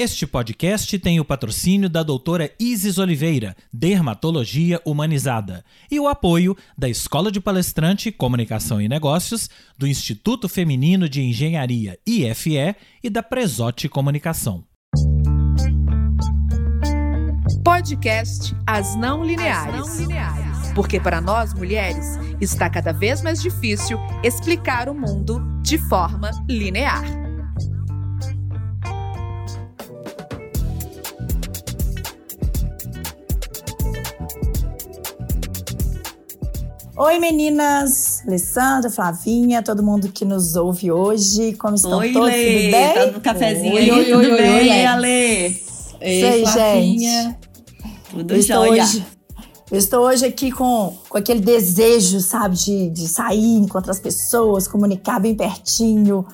Este podcast tem o patrocínio da doutora Isis Oliveira, Dermatologia Humanizada, e o apoio da Escola de Palestrante, Comunicação e Negócios, do Instituto Feminino de Engenharia IFE e da Presote Comunicação. Podcast As Não Lineares. As não lineares. Porque para nós mulheres está cada vez mais difícil explicar o mundo de forma linear. Oi, meninas! Alessandra, Flavinha, todo mundo que nos ouve hoje. Como estão oi, todos? Lê, tudo bem? Tá no cafezinho oi, aí, oi, tudo oi, bem, oi, Ale? Isso aí, gente. Tudo eu estou jóia. hoje, eu estou hoje aqui com, com aquele desejo, sabe, de, de sair, encontrar as pessoas, comunicar bem pertinho.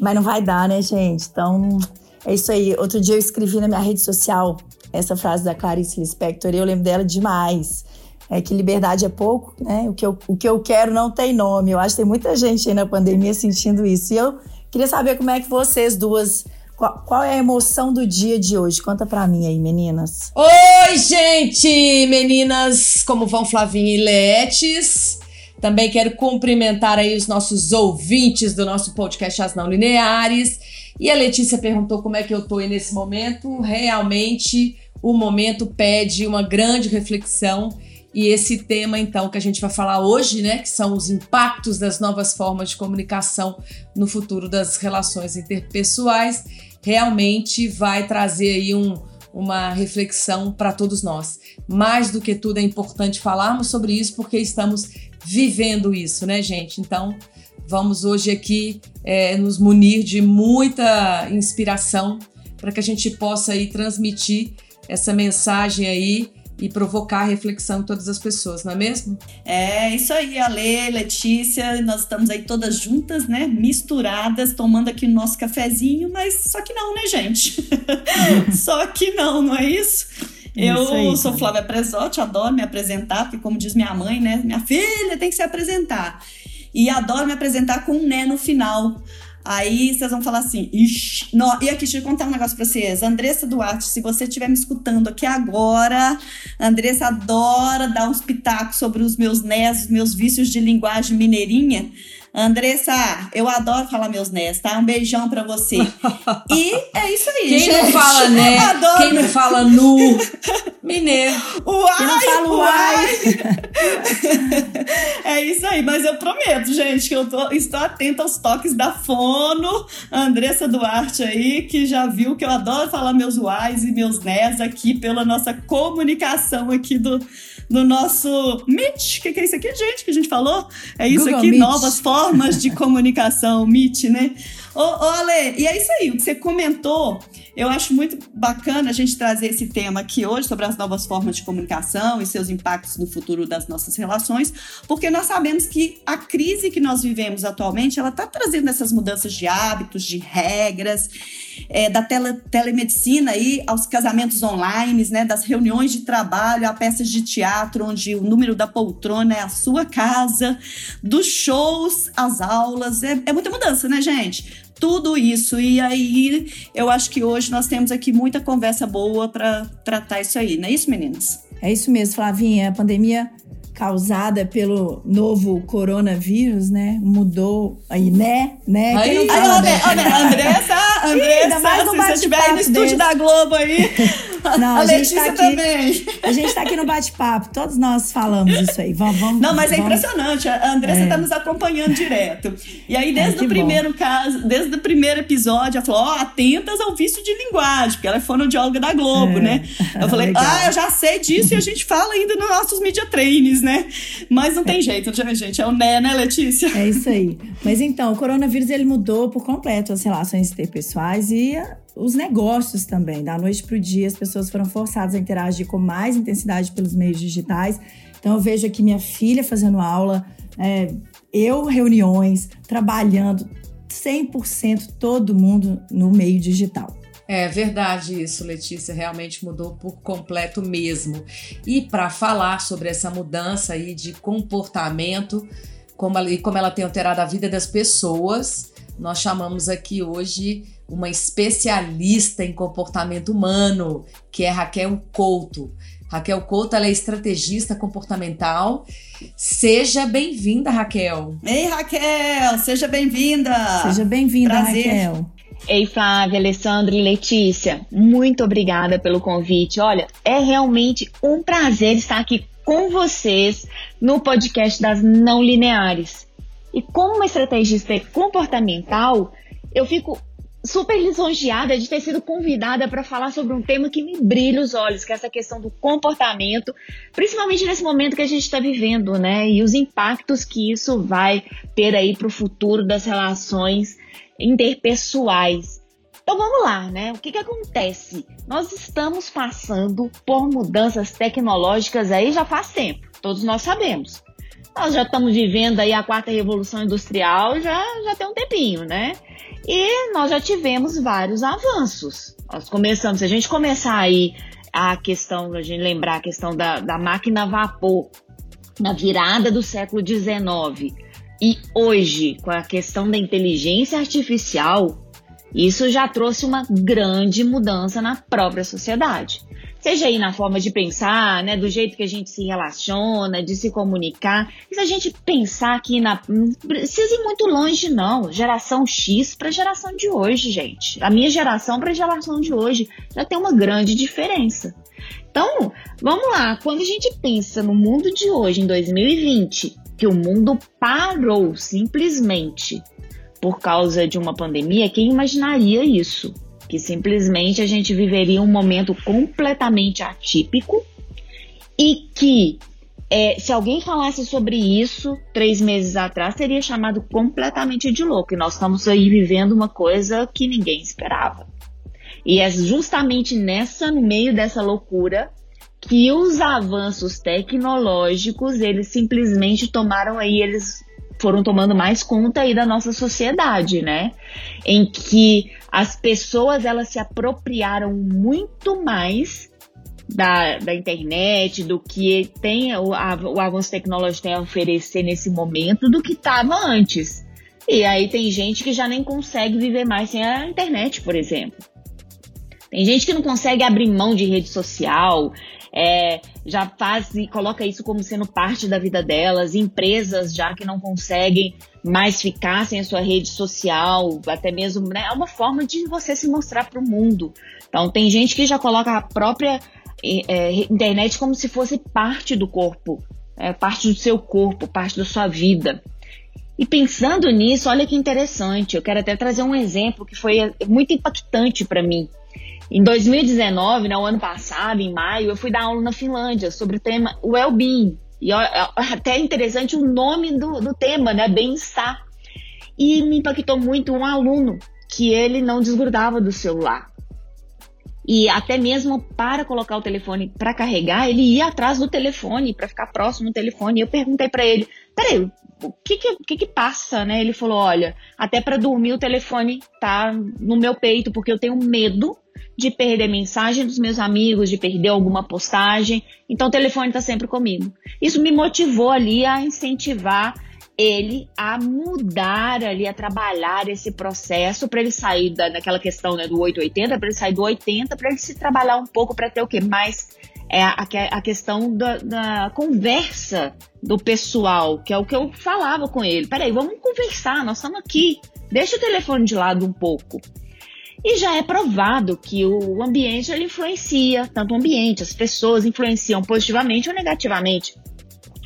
Mas não vai dar, né, gente? Então, é isso aí. Outro dia eu escrevi na minha rede social essa frase da Clarice Lispector e eu lembro dela demais é que liberdade é pouco, né? O que, eu, o que eu quero não tem nome. Eu acho que tem muita gente aí na pandemia sentindo isso. E eu queria saber como é que vocês duas. Qual, qual é a emoção do dia de hoje? Conta pra mim aí, meninas. Oi, gente! Meninas, como vão Flavinha e Letes? Também quero cumprimentar aí os nossos ouvintes do nosso podcast As Não Lineares. E a Letícia perguntou como é que eu tô aí nesse momento. Realmente, o momento pede uma grande reflexão e esse tema, então, que a gente vai falar hoje, né, que são os impactos das novas formas de comunicação no futuro das relações interpessoais, realmente vai trazer aí um, uma reflexão para todos nós. Mais do que tudo, é importante falarmos sobre isso porque estamos vivendo isso, né, gente? Então, vamos hoje aqui é, nos munir de muita inspiração para que a gente possa aí transmitir essa mensagem aí e provocar reflexão em todas as pessoas, não é mesmo? É isso aí, Ale, Letícia, nós estamos aí todas juntas, né? Misturadas, tomando aqui o nosso cafezinho, mas só que não, né, gente? só que não, não é isso? Eu aí, sou Flávia Presotti, adoro me apresentar, porque como diz minha mãe, né? Minha filha tem que se apresentar. E adoro me apresentar com um né no final. Aí vocês vão falar assim, ixi, não. e aqui, deixa eu contar um negócio pra vocês. Andressa Duarte, se você estiver me escutando aqui agora, Andressa adora dar uns pitacos sobre os meus nés, os meus vícios de linguagem mineirinha. Andressa, eu adoro falar meus nés, tá? Um beijão pra você. E é isso aí, Quem gente. não fala né? Adoro. Quem não fala nu? Mineiro. Uai, Quem não fala uai. é isso aí, mas eu prometo, gente, que eu tô, estou atenta aos toques da fono. Andressa Duarte aí, que já viu que eu adoro falar meus uais e meus nés aqui pela nossa comunicação aqui do no nosso Meet. O que, que, é isso aqui, gente, que a gente falou? É isso Google aqui, Meet. novas formas de comunicação, Meet, né? Ô, ô, Ale, e é isso aí, o que você comentou, eu acho muito bacana a gente trazer esse tema aqui hoje sobre as novas formas de comunicação e seus impactos no futuro das nossas relações, porque nós sabemos que a crise que nós vivemos atualmente, ela está trazendo essas mudanças de hábitos, de regras, é, da tele, telemedicina aí aos casamentos online, né, das reuniões de trabalho a peças de teatro, onde o número da poltrona é a sua casa, dos shows às aulas, é, é muita mudança, né, gente? Tudo isso. E aí, eu acho que hoje nós temos aqui muita conversa boa para tratar isso aí, não é isso, meninas? É isso mesmo, Flavinha. A pandemia causada pelo novo coronavírus, né? Mudou aí, né? né? Quem Aí, não fala, aí, né? Andressa, Andressa, ainda mais se você estiver aí no estúdio desse. da Globo aí, Não, a, a Letícia tá aqui- também. A gente tá aqui no bate-papo, todos nós falamos isso aí. Vamos, vamos. Não, mas é vamos- impressionante. A Andressa É. está nos acompanhando direto. E aí, desde que o primeiro caso, desde o primeiro episódio, ela falou: ó, atentas ao vício de linguagem, porque ela é fonoaudióloga da Globo, É. né? Eu falei, ah, eu já sei disso e a gente fala ainda nos nossos media trainings, né? Mas não tem jeito, né, gente? É o né, né, Letícia? É isso aí. Mas então, o coronavírus ele mudou por completo as relações interpessoais e os negócios também. Da noite para o dia, as pessoas foram forçadas a interagir com mais intensidade pelos meios digitais. Então, eu vejo aqui minha filha fazendo aula, é, eu reuniões, trabalhando 100% todo mundo no meio digital. É verdade isso, Letícia, realmente mudou por completo mesmo. E para falar sobre essa mudança aí de comportamento, como ela, e como ela tem alterado a vida das pessoas, nós chamamos aqui hoje uma especialista em comportamento humano, que é Raquel Couto. Raquel Couto ela é estrategista comportamental. Seja bem-vinda, Raquel. Ei, Raquel, seja bem-vinda. Seja bem-vinda, Raquel. Ei, Flávia, Alessandra e Letícia, muito obrigada pelo convite. Olha, é realmente um prazer estar aqui com vocês no podcast das não lineares. E como uma estrategista comportamental, eu fico super lisonjeada de ter sido convidada para falar sobre um tema que me brilha os olhos, que é essa questão do comportamento, principalmente nesse momento que a gente está vivendo, né? E os impactos que isso vai ter aí para o futuro das relações interpessoais. Então vamos lá, né? O que, que acontece? Nós estamos passando por mudanças tecnológicas aí já faz tempo, todos nós sabemos. Nós já estamos vivendo aí a quarta revolução industrial já, já tem um tempinho, né? E nós já tivemos vários avanços. Nós começamos, se a gente começar aí a questão, a gente lembrar a questão da, da máquina a vapor na virada do século XIX e hoje com a questão da inteligência artificial, isso já trouxe uma grande mudança na própria sociedade seja aí na forma de pensar, né, do jeito que a gente se relaciona, de se comunicar. E se a gente pensar aqui na. Precisa ir muito longe, não. Geração X para geração de hoje, gente. A minha geração para geração de hoje já tem uma grande diferença. Então, vamos lá. Quando a gente pensa no mundo de hoje, em 2020, que o mundo parou simplesmente por causa de uma pandemia, quem imaginaria isso? Que simplesmente a gente viveria um momento completamente atípico e que é, se alguém falasse sobre isso três meses atrás, seria chamado completamente de louco. E nós estamos aí vivendo uma coisa que ninguém esperava. E é justamente nessa, no meio dessa loucura, que os avanços tecnológicos, eles simplesmente tomaram aí, eles foram tomando mais conta aí da nossa sociedade, né? Em que as pessoas elas se apropriaram muito mais da, da internet, do que tem o, o avanço tecnológico tem a oferecer nesse momento do que estava antes. E aí tem gente que já nem consegue viver mais sem a internet, por exemplo. Tem gente que não consegue abrir mão de rede social, é, já faz e coloca isso como sendo parte da vida delas, empresas já que não conseguem mais ficar sem a sua rede social, até mesmo, né, é uma forma de você se mostrar para o mundo. Então tem gente que já coloca a própria é, internet como se fosse parte do corpo, é, parte do seu corpo, parte da sua vida. E pensando nisso, olha que interessante, eu quero até trazer um exemplo que foi muito impactante para mim. Em 2019, no ano passado, em maio, eu fui dar aula na Finlândia sobre o tema well-being. E até interessante o nome do, do tema, né? Bem-estar. E me impactou muito um aluno que ele não desgrudava do celular. E até mesmo para colocar o telefone para carregar, ele ia atrás do telefone para ficar próximo do telefone. E eu perguntei para ele: peraí, o que que, que que, passa, né? Ele falou: olha, até para dormir o telefone tá no meu peito, porque eu tenho medo de perder mensagem dos meus amigos, de perder alguma postagem. Então o telefone está sempre comigo. Isso me motivou ali a incentivar ele a mudar ali, a trabalhar esse processo para ele sair da, daquela questão né, do 880, para ele sair do 80, para ele se trabalhar um pouco para ter o que mais é a, a questão da, da, conversa do pessoal, que é o que eu falava com ele. Peraí, vamos conversar, nós estamos aqui. Deixa o telefone de lado um pouco. E já é provado que o ambiente ele influencia, tanto o ambiente, as pessoas influenciam positivamente ou negativamente.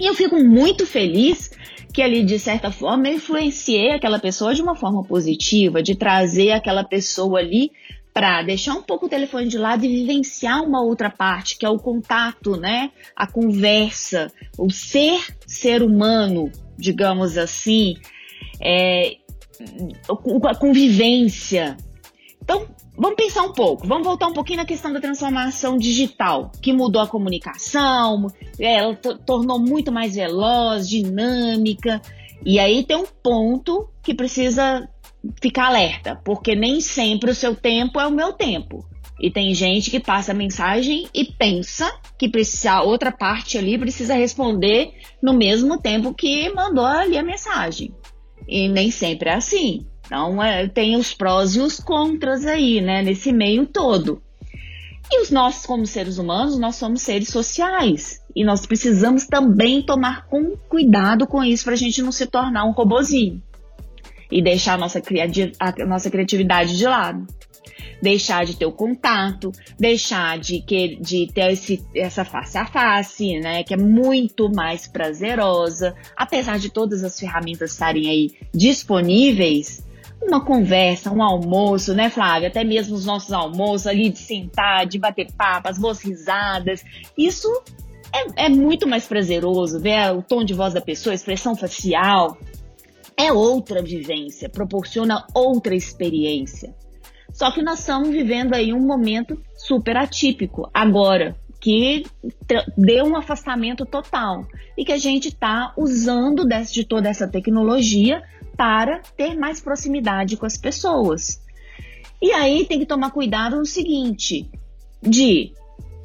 E eu fico muito feliz que ali, de certa forma, eu influenciei aquela pessoa de uma forma positiva, de trazer aquela pessoa ali para deixar um pouco o telefone de lado e vivenciar uma outra parte, que é o contato, né? A conversa, o ser ser humano, digamos assim, é, a convivência, então, vamos pensar um pouco, vamos voltar um pouquinho na questão da transformação digital, que mudou a comunicação, é, ela tornou muito mais veloz, dinâmica, e aí tem um ponto que precisa ficar alerta, porque nem sempre o seu tempo é o meu tempo. E tem gente que passa a mensagem e pensa que precisa, a outra parte ali precisa responder no mesmo tempo que mandou ali a mensagem. E nem sempre é assim. Então, é, tem os prós e os contras aí, né, nesse meio todo. E os nós, como seres humanos, nós somos seres sociais. E nós precisamos também tomar com cuidado com isso para a gente não se tornar um robozinho. E deixar a nossa, a nossa criatividade de lado. Deixar de ter o contato, deixar de, que, de ter esse, essa face a face, né? Que é muito mais prazerosa. Apesar de todas as ferramentas estarem aí disponíveis, uma conversa, um almoço, né, Flávia? Até mesmo os nossos almoços ali de sentar, de bater papo, as boas risadas. Isso é, é, muito mais prazeroso ver o tom de voz da pessoa, a expressão facial. É outra vivência, proporciona outra experiência. Só que nós estamos vivendo aí um momento super atípico agora, que deu um afastamento total e que a gente está usando de toda essa tecnologia para ter mais proximidade com as pessoas. E aí tem que tomar cuidado no seguinte: de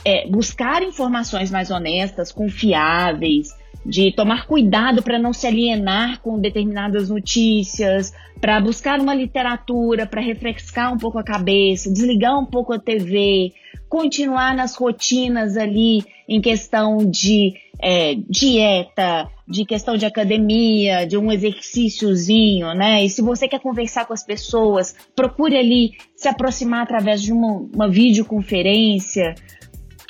é, buscar informações mais honestas, confiáveis, de tomar cuidado para não se alienar com determinadas notícias, para buscar uma literatura, para refrescar um pouco a cabeça, desligar um pouco a TV, continuar nas rotinas ali em questão de é, dieta, de questão de academia, de um exercíciozinho, né? E se você quer conversar com as pessoas, procure ali se aproximar através de uma, uma videoconferência.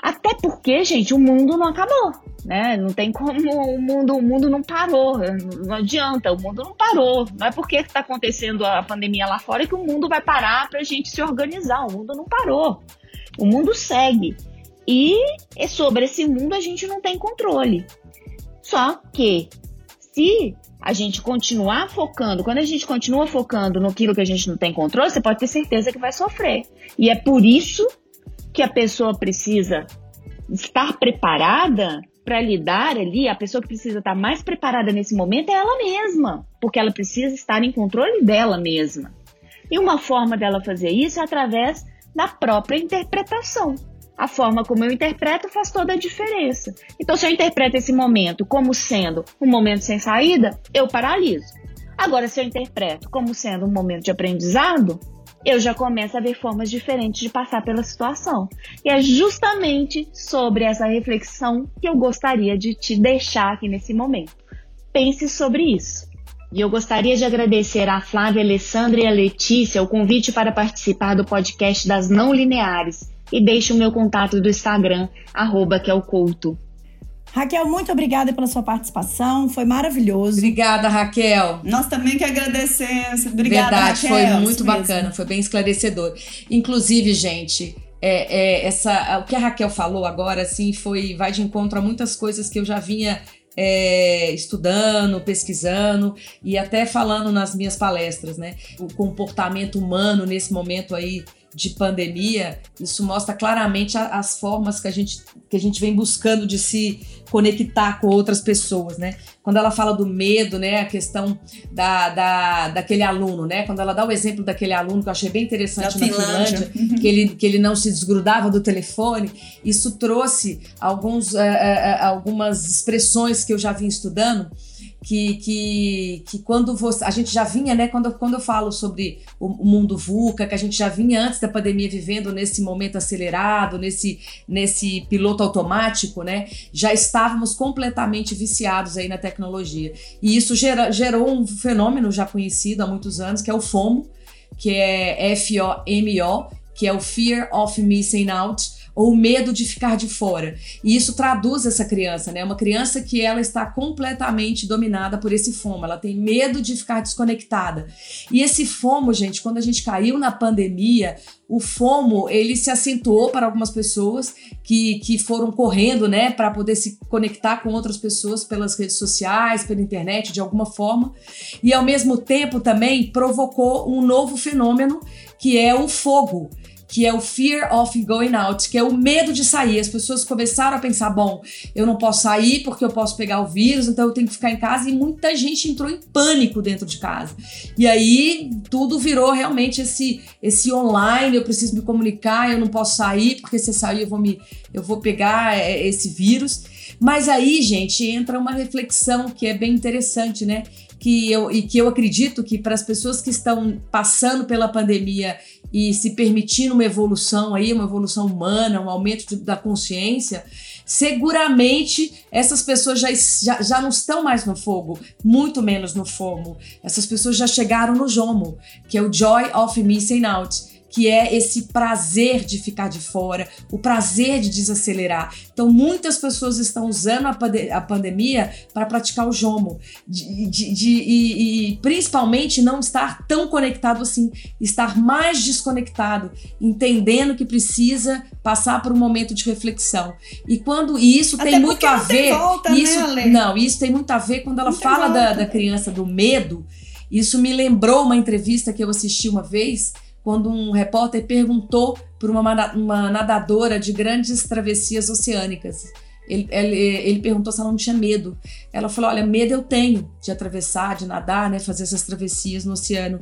Até porque, gente, o mundo não acabou, né? Não tem como o mundo, o mundo não parou, não adianta, o mundo não parou. Não é porque está acontecendo a pandemia lá fora que o mundo vai parar para a gente se organizar. O mundo não parou. O mundo segue. E sobre esse mundo a gente não tem controle. Só que se a gente continuar focando, quando a gente continua focando no que a gente não tem controle, você pode ter certeza que vai sofrer. E é por isso que a pessoa precisa estar preparada para lidar ali, a pessoa que precisa estar mais preparada nesse momento é ela mesma, porque ela precisa estar em controle dela mesma. E uma forma dela fazer isso é através da própria interpretação. A forma como eu interpreto faz toda a diferença. Então, se eu interpreto esse momento como sendo um momento sem saída, eu paraliso. Agora, se eu interpreto como sendo um momento de aprendizado, eu já começo a ver formas diferentes de passar pela situação. E é justamente sobre essa reflexão que eu gostaria de te deixar aqui nesse momento. Pense sobre isso. E eu gostaria de agradecer a Flávia Alessandra e a Letícia o convite para participar do podcast das Não Lineares e deixe o meu contato do Instagram, arroba que é o culto. Raquel, muito obrigada pela sua participação, foi maravilhoso. Obrigada, Raquel. Nós também que agradecemos. Obrigada, Verdade, Raquel. foi muito bacana, mesmo. foi bem esclarecedor. Inclusive, gente, é, é, essa, o que a Raquel falou agora, assim, foi vai de encontro a muitas coisas que eu já vinha é, estudando, pesquisando e até falando nas minhas palestras, né? O comportamento humano nesse momento aí de pandemia, isso mostra claramente as formas que a gente, que a gente vem buscando de se conectar com outras pessoas, né? Quando ela fala do medo, né, a questão da, da, daquele aluno, né? Quando ela dá o exemplo daquele aluno que eu achei bem interessante da na Finlândia, Finlândia que, ele, que ele não se desgrudava do telefone, isso trouxe alguns, uh, uh, algumas expressões que eu já vim estudando, que, que, que quando você. A gente já vinha, né? Quando, quando eu falo sobre o, o mundo VUCA, que a gente já vinha antes da pandemia vivendo nesse momento acelerado, nesse, nesse piloto automático, né? Já estávamos completamente viciados aí na tecnologia. E isso gera, gerou um fenômeno já conhecido há muitos anos, que é o FOMO, que é F-O-M-O, que é o Fear of Missing Out ou medo de ficar de fora. E isso traduz essa criança, né? Uma criança que ela está completamente dominada por esse fomo, ela tem medo de ficar desconectada. E esse fomo, gente, quando a gente caiu na pandemia, o FOMO ele se acentuou para algumas pessoas que, que foram correndo, né, para poder se conectar com outras pessoas pelas redes sociais, pela internet, de alguma forma, e ao mesmo tempo também provocou um novo fenômeno que é o fogo que é o fear of going out, que é o medo de sair. As pessoas começaram a pensar: bom, eu não posso sair porque eu posso pegar o vírus, então eu tenho que ficar em casa. E muita gente entrou em pânico dentro de casa. E aí tudo virou realmente esse, esse online: eu preciso me comunicar, eu não posso sair, porque se eu sair eu vou, me, eu vou pegar é, esse vírus. Mas aí, gente, entra uma reflexão que é bem interessante, né? que eu, e que eu acredito que para as pessoas que estão passando pela pandemia e se permitindo uma evolução aí, uma evolução humana, um aumento da consciência, seguramente essas pessoas já, já, já não estão mais no fogo, muito menos no fomo. Essas pessoas já chegaram no jomo, que é o joy of missing out que é esse prazer de ficar de fora, o prazer de desacelerar. Então, muitas pessoas estão usando a, pande a pandemia para praticar o jomo, de, de, de e, e, principalmente não estar tão conectado assim, estar mais desconectado, entendendo que precisa passar por um momento de reflexão. E quando e isso Até tem muito a ver, volta, né, isso né, não, isso tem muito a ver quando ela não fala da, da criança do medo. Isso me lembrou uma entrevista que eu assisti uma vez quando um repórter perguntou para uma, uma nadadora de grandes travessias oceânicas. Ele, ele, ele, perguntou se ela não tinha medo. Ela falou: Olha, medo eu tenho de atravessar, de nadar, né, fazer essas travessias no oceano.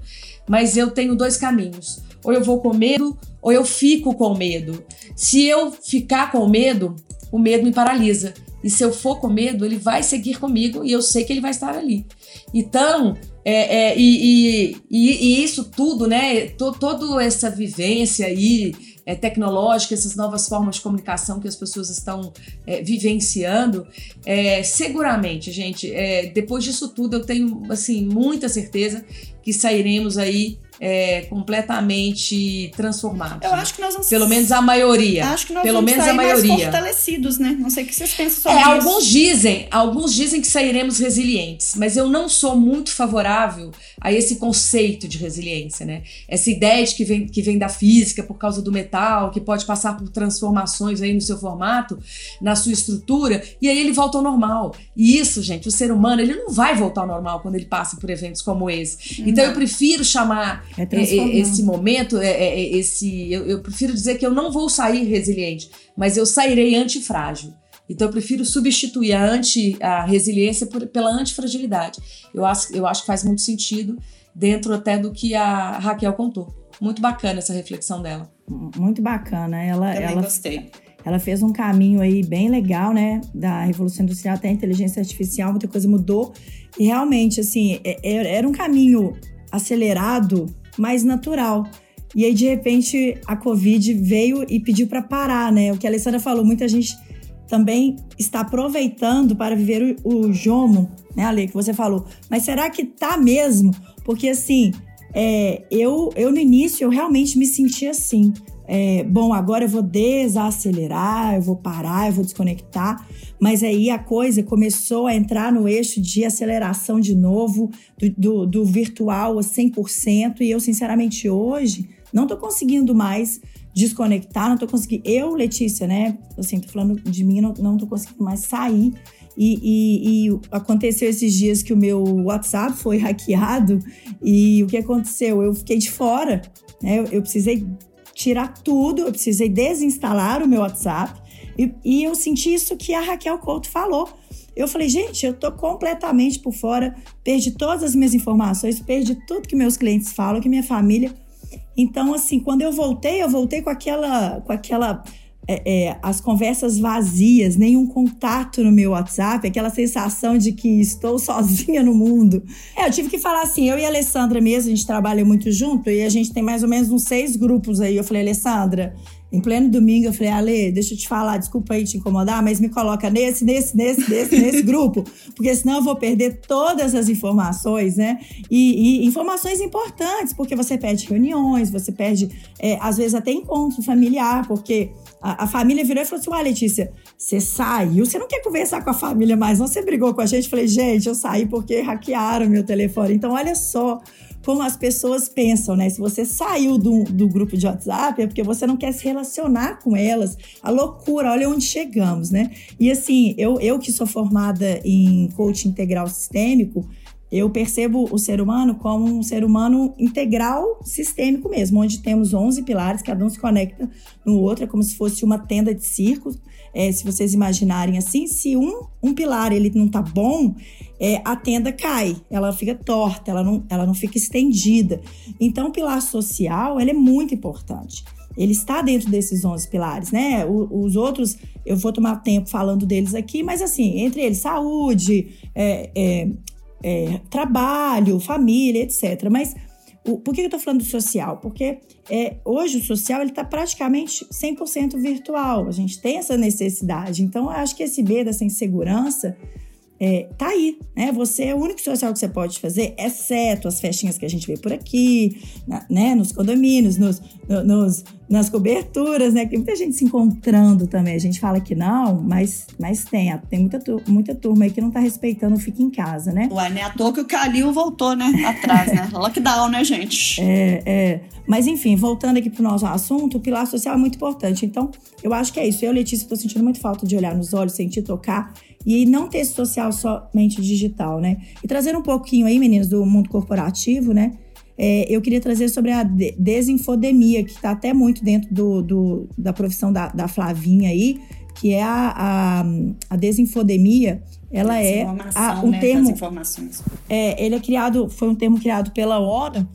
Mas eu tenho dois caminhos: ou eu vou com medo, ou eu fico com medo. Se eu ficar com medo, o medo me paralisa. E se eu for com medo, ele vai seguir comigo e eu sei que ele vai estar ali. Então, é, é, e, e, e, isso tudo, né? toda essa vivência aí é, tecnológica, essas novas formas de comunicação que as pessoas estão é, vivenciando, é, seguramente, gente, é, depois disso tudo, eu tenho assim muita certeza que sairemos aí é, completamente transformados. Eu acho que nós vamos Pelo menos a maioria. Acho que nós Pelo vamos menos sair a maioria. mais fortalecidos, né? Não sei o que vocês pensam sobre é, isso. Alguns dizem, alguns dizem que sairemos resilientes, mas eu não sou muito favorável a esse conceito de resiliência, né? Essa ideia de que vem, que vem da física por causa do metal, que pode passar por transformações aí no seu formato, na sua estrutura, e aí ele volta ao normal. E isso, gente, o ser humano, ele não vai voltar ao normal quando ele passa por eventos como esse. Então eu prefiro chamar é, é esse momento, é, é, é, esse, eu, eu, prefiro dizer que eu não vou sair resiliente, mas eu sairei antifrágil. Então eu prefiro substituir a, anti, a resiliência por, pela antifragilidade. Eu acho, eu acho que faz muito sentido dentro até do que a Raquel contou. Muito bacana essa reflexão dela. Muito bacana. Ela, Também ela, gostei. Ela fez um caminho aí bem legal, né? Da Revolução Industrial até a inteligência artificial, muita coisa mudou. E realmente, assim, era um caminho acelerado mais natural. E aí, de repente, a Covid veio e pediu para parar, né? O que a Alessandra falou, muita gente também está aproveitando para viver o, o jomo, né, Ale, que você falou. Mas será que tá mesmo? Porque, assim, é, eu, eu no início, eu realmente me senti assim é, bom, agora eu vou desacelerar, eu vou parar, eu vou desconectar. Mas aí a coisa começou a entrar no eixo de aceleração de novo, do, do, do virtual a 100%. E eu, sinceramente, hoje não estou conseguindo mais desconectar, não estou conseguindo. Eu, Letícia, né? Assim, tô falando de mim, não, tô conseguindo mais sair. E, e, e, aconteceu esses dias que o meu WhatsApp foi hackeado e o que aconteceu? Eu fiquei de fora, né? Eu, eu precisei tirar tudo, eu precisei desinstalar o meu WhatsApp. E, e eu senti isso que a Raquel Couto falou. Eu falei, gente, eu tô completamente por fora, perdi todas as minhas informações, perdi tudo que meus clientes falam, que minha família. Então, assim, quando eu voltei, eu voltei com aquela, com aquela é, é, as conversas vazias, nenhum contato no meu WhatsApp, aquela sensação de que estou sozinha no mundo. É, eu tive que falar assim, eu e a Alessandra mesmo, a gente trabalha muito junto e a gente tem mais ou menos uns seis grupos aí. Eu falei, Alessandra, em pleno domingo, eu falei, Ale, deixa eu te falar, desculpa aí te incomodar, mas me coloca nesse, nesse, nesse, nesse, nesse grupo, porque senão eu vou perder todas as informações, né? E, e informações importantes, porque você perde reuniões, você perde, é, às vezes, até encontro familiar, porque a, a, família virou e falou assim: Ué, Letícia, você saiu, você não quer conversar com a família mais, não? Você brigou com a gente? Eu falei, gente, eu saí porque hackearam meu telefone. Então, olha só como as pessoas pensam, né? Se você saiu do, do grupo de WhatsApp, é porque você não quer se relacionar com elas. A loucura, olha onde chegamos, né? E assim, eu, eu que sou formada em coaching integral sistêmico, eu percebo o ser humano como um ser humano integral sistêmico mesmo, onde temos 11 pilares, cada um se conecta no outro, é como se fosse uma tenda de circo. É, se vocês imaginarem assim, se um, um pilar ele não tá bom, é, a tenda cai, ela fica torta, ela não, ela não fica estendida. Então, o pilar social ele é muito importante. Ele está dentro desses 11 pilares, né? O, os outros, eu vou tomar tempo falando deles aqui, mas assim, entre eles, saúde, é, é, é, trabalho, família, etc. Mas o, por que eu estou falando do social? Porque é, hoje o social está praticamente 100% virtual. A gente tem essa necessidade. Então, eu acho que esse medo, essa insegurança, é, tá aí, né? Você é o único social que você pode fazer, exceto as festinhas que a gente vê por aqui, na, né? Nos condomínios, nos, no, nos, nas coberturas, né? Tem muita gente se encontrando também. A gente fala que não, mas, mas tem. Tem muita, muita turma aí que não tá respeitando o fica em casa, né? Ué, nem à toa que o Calil voltou, né? Atrás, né? Lockdown, né, gente? É, é. Mas enfim, voltando aqui pro nosso assunto, o pilar social é muito importante. Então, eu acho que é isso. Eu, Letícia, tô sentindo muito falta de olhar nos olhos, sentir, tocar e não ter esse social somente digital, né? E trazer um pouquinho aí, meninas, do mundo corporativo, né? É, eu queria trazer sobre a desinfodemia, que está até muito dentro do, do, da profissão da, da Flavinha aí, que é a, a, a desinfodemia. Ela é a, um né, termo. É, ele é criado, foi um termo criado pela ONU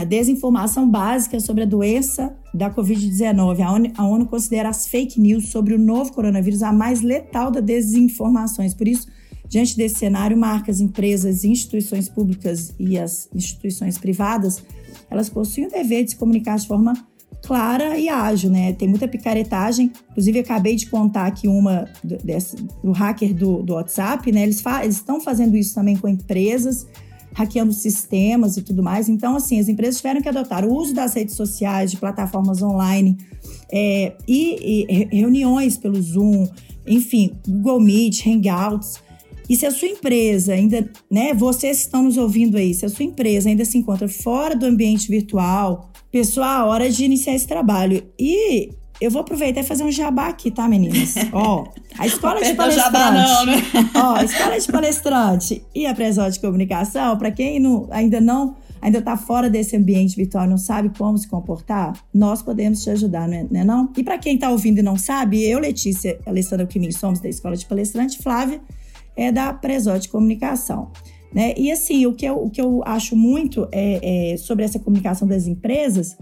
a desinformação básica sobre a doença da Covid-19. A ONU, a ONU considera as fake news sobre o novo coronavírus a mais letal das desinformações. Por isso, diante desse cenário, marcas, empresas, instituições públicas e as instituições privadas, elas possuem o dever de se comunicar de forma clara e ágil, né? Tem muita picaretagem. Inclusive, acabei de contar aqui uma do, desse, do hacker do, do WhatsApp, né? Eles, fa eles estão fazendo isso também com empresas hackeando sistemas e tudo mais. Então, assim, as empresas tiveram que adotar o uso das redes sociais, de plataformas online é, e, e reuniões pelo Zoom, enfim, Google Meet, Hangouts. E se a sua empresa ainda, né, vocês que estão nos ouvindo aí, se a sua empresa ainda se encontra fora do ambiente virtual, pessoal, hora de iniciar esse trabalho. E eu vou aproveitar e fazer um jabá aqui, tá, meninas? Ó, a escola de palestrante. Jabá não, né? Ó, a escola de palestrante e a Presó de Comunicação, para quem não, ainda não ainda está fora desse ambiente virtual, não sabe como se comportar, nós podemos te ajudar, não é, não? É não? E para quem está ouvindo e não sabe, eu, Letícia, Alessandra Quimin, somos da Escola de Palestrante, Flávia é da Presó de Comunicação. Né? E assim, o que eu, o que eu acho muito é, é sobre essa comunicação das empresas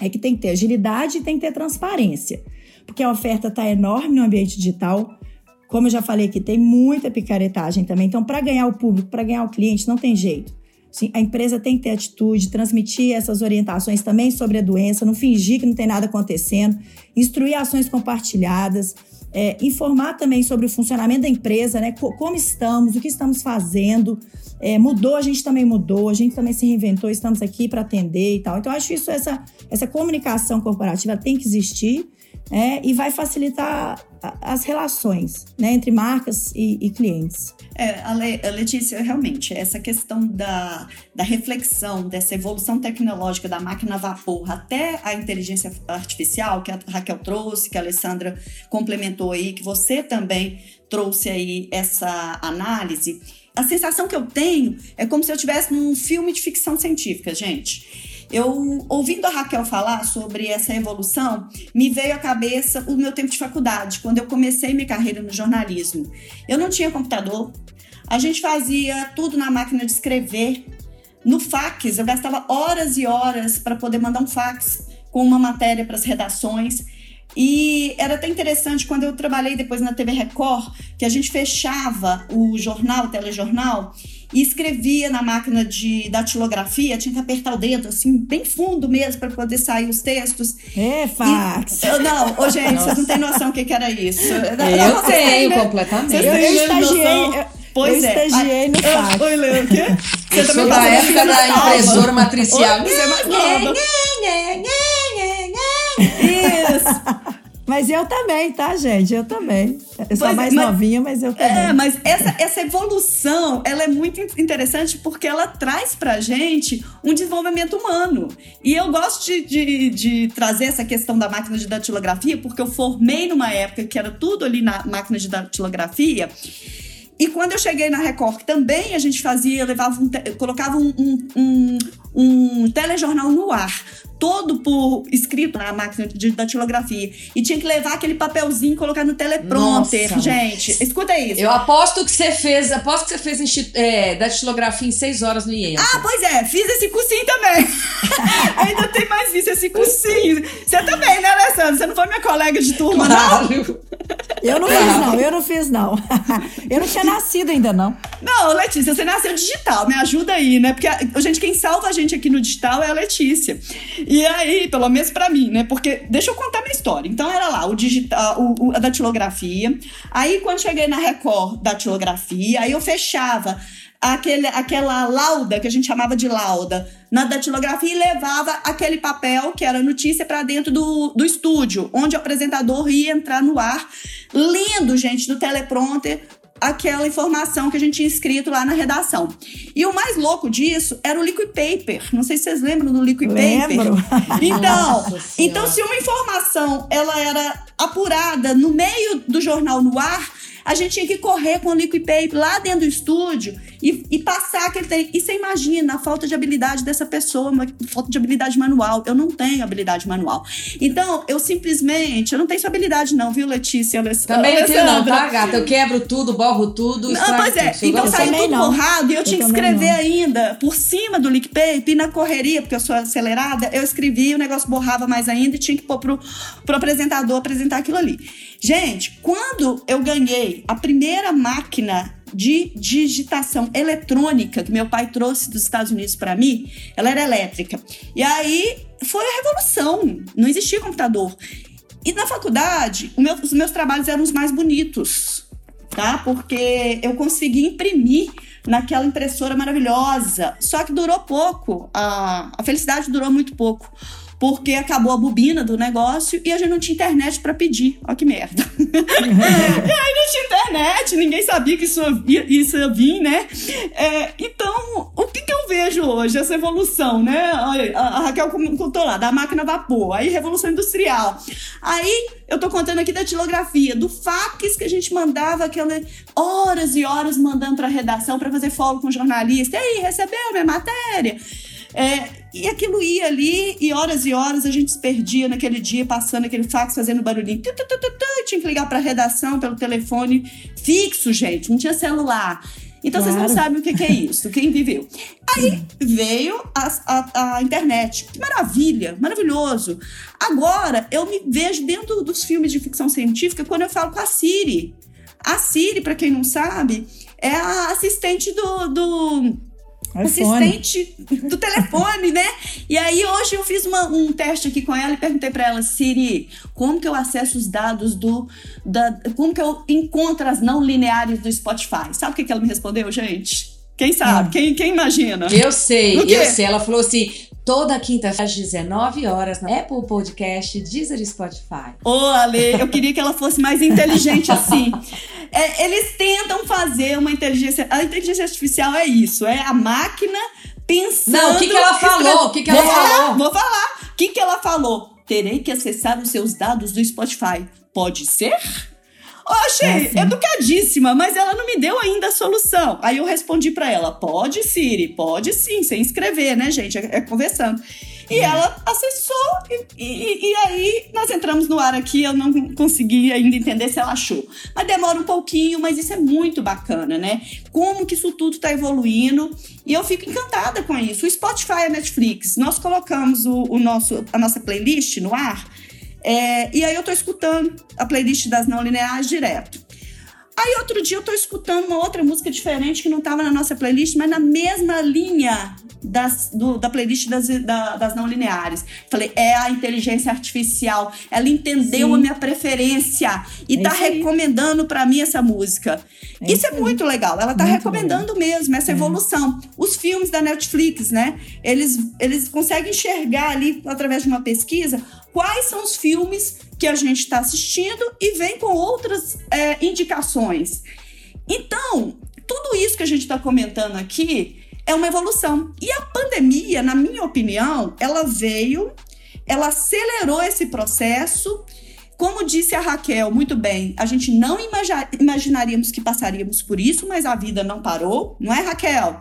é que tem que ter agilidade e tem que ter transparência. Porque a oferta está enorme no ambiente digital. Como eu já falei aqui, tem muita picaretagem também. Então, para ganhar o público, para ganhar o cliente, não tem jeito. A empresa tem que ter atitude, transmitir essas orientações também sobre a doença, não fingir que não tem nada acontecendo, instruir ações compartilhadas, é, informar também sobre o funcionamento da empresa, né? Como estamos, o que estamos fazendo. É, mudou, a gente também mudou, a gente também se reinventou, estamos aqui para atender e tal. Então, acho isso, essa, essa comunicação corporativa tem que existir é, e vai facilitar as relações né, entre marcas e, e clientes. É, a, Le, a Letícia, realmente, essa questão da, da reflexão, dessa evolução tecnológica da máquina a vapor até a inteligência artificial, que a Raquel trouxe, que a Alessandra complementou aí, que você também trouxe aí essa análise. A sensação que eu tenho é como se eu estivesse num filme de ficção científica, gente. Eu, ouvindo a Raquel falar sobre essa evolução, me veio à cabeça o meu tempo de faculdade, quando eu comecei minha carreira no jornalismo. Eu não tinha computador, a gente fazia tudo na máquina de escrever. No fax, eu gastava horas e horas para poder mandar um fax com uma matéria para as redações. E era até interessante quando eu trabalhei depois na TV Record, que a gente fechava o jornal, o telejornal, e escrevia na máquina de datilografia, tinha que apertar o dedo assim, bem fundo mesmo, para poder sair os textos. É, fax. E, não, ô, gente, vocês não têm noção o que, que era isso. Eu não, tenho né? completamente. eu, eu estagiei. Pois eu é. estagiei no fax. Oi, Leo, o quê? Você sou da época da impressora matricial. Você é mais nova. Isso. Mas eu também, tá, gente? Eu também. Eu sou pois, mais mas, novinha, mas eu também. É, mas essa, essa evolução, ela é muito interessante porque ela traz pra gente um desenvolvimento humano. E eu gosto de, de, de trazer essa questão da máquina de datilografia porque eu formei numa época que era tudo ali na máquina de datilografia. E quando eu cheguei na Record, também a gente fazia, levava um, colocava um, um, um, um telejornal no ar todo por escrito na máquina de datilografia. E tinha que levar aquele papelzinho e colocar no teleprompter. Nossa. Gente, escuta isso. Eu aposto que você fez, aposto que você fez é, datilografia em seis horas no IEM. Ah, pois é, fiz esse cursinho também. Ainda tem mais isso, esse cursinho. Você também, né, Alessandra? Você não foi minha colega de turma, claro. não? Eu não fiz, não, eu não fiz, não. Eu não tinha nascido ainda, não. Não, Letícia, você nasceu digital, me ajuda aí, né? Porque, a, gente, quem salva a gente aqui no digital é a Letícia. E aí, pelo menos pra mim, né? Porque, deixa eu contar minha história. Então, era lá, o digital, o, o, a datilografia. Aí, quando cheguei na Record datilografia, aí eu fechava aquele, aquela lauda, que a gente chamava de lauda, na datilografia e levava aquele papel, que era notícia, para dentro do, do estúdio, onde o apresentador ia entrar no ar, lendo, gente, do teleprompter, aquela informação que a gente tinha escrito lá na redação. E o mais louco disso era o liquid paper. Não sei se vocês lembram do liquid Lembro. paper. Então, então se uma informação ela era apurada no meio do jornal no ar, a gente tinha que correr com o liquid paper lá dentro do estúdio e, e passar aquele tempo. E você imagina a falta de habilidade dessa pessoa, uma falta de habilidade manual. Eu não tenho habilidade manual. Então, eu simplesmente, eu não tenho essa habilidade, não, viu, Letícia? Também não tenho, não, tá, gata? Eu quebro tudo, borro tudo. Não, pois é, tudo. então saiu tudo não. borrado e eu, eu tinha que escrever não. ainda por cima do liquid paper e na correria, porque eu sou acelerada, eu escrevi, o negócio borrava mais ainda e tinha que pôr pro, pro apresentador apresentar aquilo ali. Gente, quando eu ganhei a primeira máquina de digitação eletrônica que meu pai trouxe dos Estados Unidos para mim, ela era elétrica. E aí foi a revolução, não existia computador. E na faculdade, meu, os meus trabalhos eram os mais bonitos, tá? Porque eu consegui imprimir naquela impressora maravilhosa. Só que durou pouco, a, a felicidade durou muito pouco porque acabou a bobina do negócio e a gente não tinha internet para pedir. Olha que merda. e aí não tinha internet, ninguém sabia que isso ia, isso ia vir, né? É, então, o que, que eu vejo hoje? Essa evolução, né? A, a Raquel contou lá, da máquina a vapor, aí revolução industrial. Aí eu tô contando aqui da tilografia, do fax que a gente mandava aquela horas e horas mandando para redação para fazer follow com jornalista. E aí, recebeu minha matéria? É, e aquilo ia ali, e horas e horas a gente se perdia naquele dia, passando aquele fax, fazendo barulhinho. Tu, tu, tu, tinha que ligar para a redação pelo telefone fixo, gente, não tinha celular. Então claro. vocês não sabem o que, que é isso, quem viveu. Aí veio a, a, a, internet. Que maravilha, maravilhoso. Agora eu me vejo dentro dos filmes de ficção científica quando eu falo com a Siri. A Siri, para quem não sabe, é a assistente do, do assistente do telefone, né? E aí hoje eu fiz uma, um teste aqui com ela e perguntei para ela, Siri, como que eu acesso os dados do da, como que eu encontro as não lineares do Spotify? Sabe o que, que ela me respondeu, gente? Quem sabe? Hum. Quem, quem imagina? Eu sei, eu sei. Ela falou assim: toda quinta-feira às 19 horas na Apple Podcast, Deezer e Spotify. Ô, Ale, eu queria que ela fosse mais inteligente assim. É, eles tentam fazer uma inteligência. A inteligência artificial é isso, é a máquina pensando. Não, o que, que ela falou? O que, que ela vou falou? Falar, vou falar. O que, que ela falou? Terei que acessar os seus dados do Spotify. Pode ser? Achei é assim. educadíssima, mas ela não me deu ainda a solução. Aí eu respondi para ela: pode, Siri, pode sim, sem escrever, né, gente? É, é conversando. E uhum. ela acessou, e, e, e, aí nós entramos no ar aqui. Eu não consegui ainda entender se ela achou. Mas demora um pouquinho, mas isso é muito bacana, né? Como que isso tudo está evoluindo. E eu fico encantada com isso. O Spotify e a Netflix, nós colocamos o, o nosso, a nossa playlist no ar. É, e aí eu tô escutando a playlist das não lineares direto. Aí outro dia eu tô escutando uma outra música diferente que não tava na nossa playlist, mas na mesma linha das, do, da playlist das, da, das não lineares. Falei, é a inteligência artificial. Ela entendeu Sim. a minha preferência e é tá recomendando para mim essa música. É isso, isso é muito legal. Ela tá muito recomendando legal. mesmo essa é. evolução. Os filmes da Netflix, né? Eles, eles conseguem enxergar ali, através de uma pesquisa, quais são os filmes que a gente está assistindo e vem com outras é, indicações. Então, tudo isso que a gente está comentando aqui é uma evolução. E a pandemia, na minha opinião, ela veio, ela acelerou esse processo. Como disse a Raquel muito bem, a gente não imaginaríamos que passaríamos por isso, mas a vida não parou, não é, Raquel?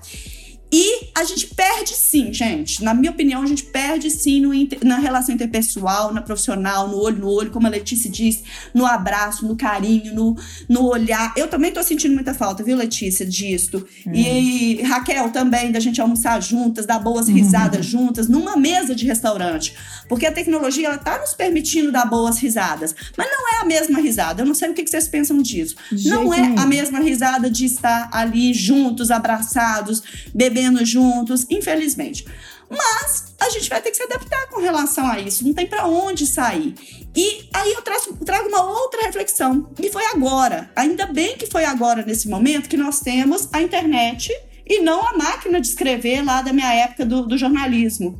E a gente perde sim, gente. Na minha opinião, a gente perde sim no, na relação interpessoal, na profissional, no olho no olho, como a Letícia disse, no abraço, no carinho, no, no olhar. Eu também tô sentindo muita falta, viu, Letícia, disto. Hum. E Raquel também, da gente almoçar juntas, dar boas risadas juntas, numa mesa de restaurante. Porque a tecnologia, ela tá nos permitindo dar boas risadas. Mas não é a mesma risada. Eu não sei o que vocês pensam disso. não é a mesma risada de estar ali juntos, abraçados, bebendo vivendo juntos, infelizmente. Mas a gente vai ter que se adaptar com relação a isso, não tem para onde sair. E aí eu trago, trago uma outra reflexão, e foi agora, ainda bem que foi agora, nesse momento, que nós temos a internet e não a máquina de escrever lá da minha época do, do jornalismo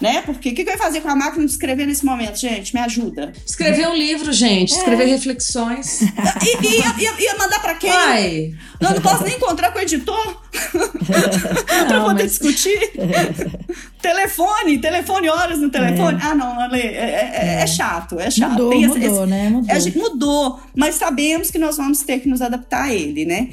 né? Porque o que, que eu ia fazer com a máquina de escrever nesse momento, gente? Me ajuda. Escrever um livro, gente. É. Escrever reflexões. E, e ia, ia, ia, mandar pra quem? Ai. Não, não posso nem encontrar com o editor pra poder mas... discutir. telefone, telefone, horas no telefone. É. Ah, não, Ale, é, é, é, chato, é chato. Mudou, Tem mudou, esse, né? Mudou. Mudou, mas sabemos que nós vamos ter que nos adaptar a ele, né?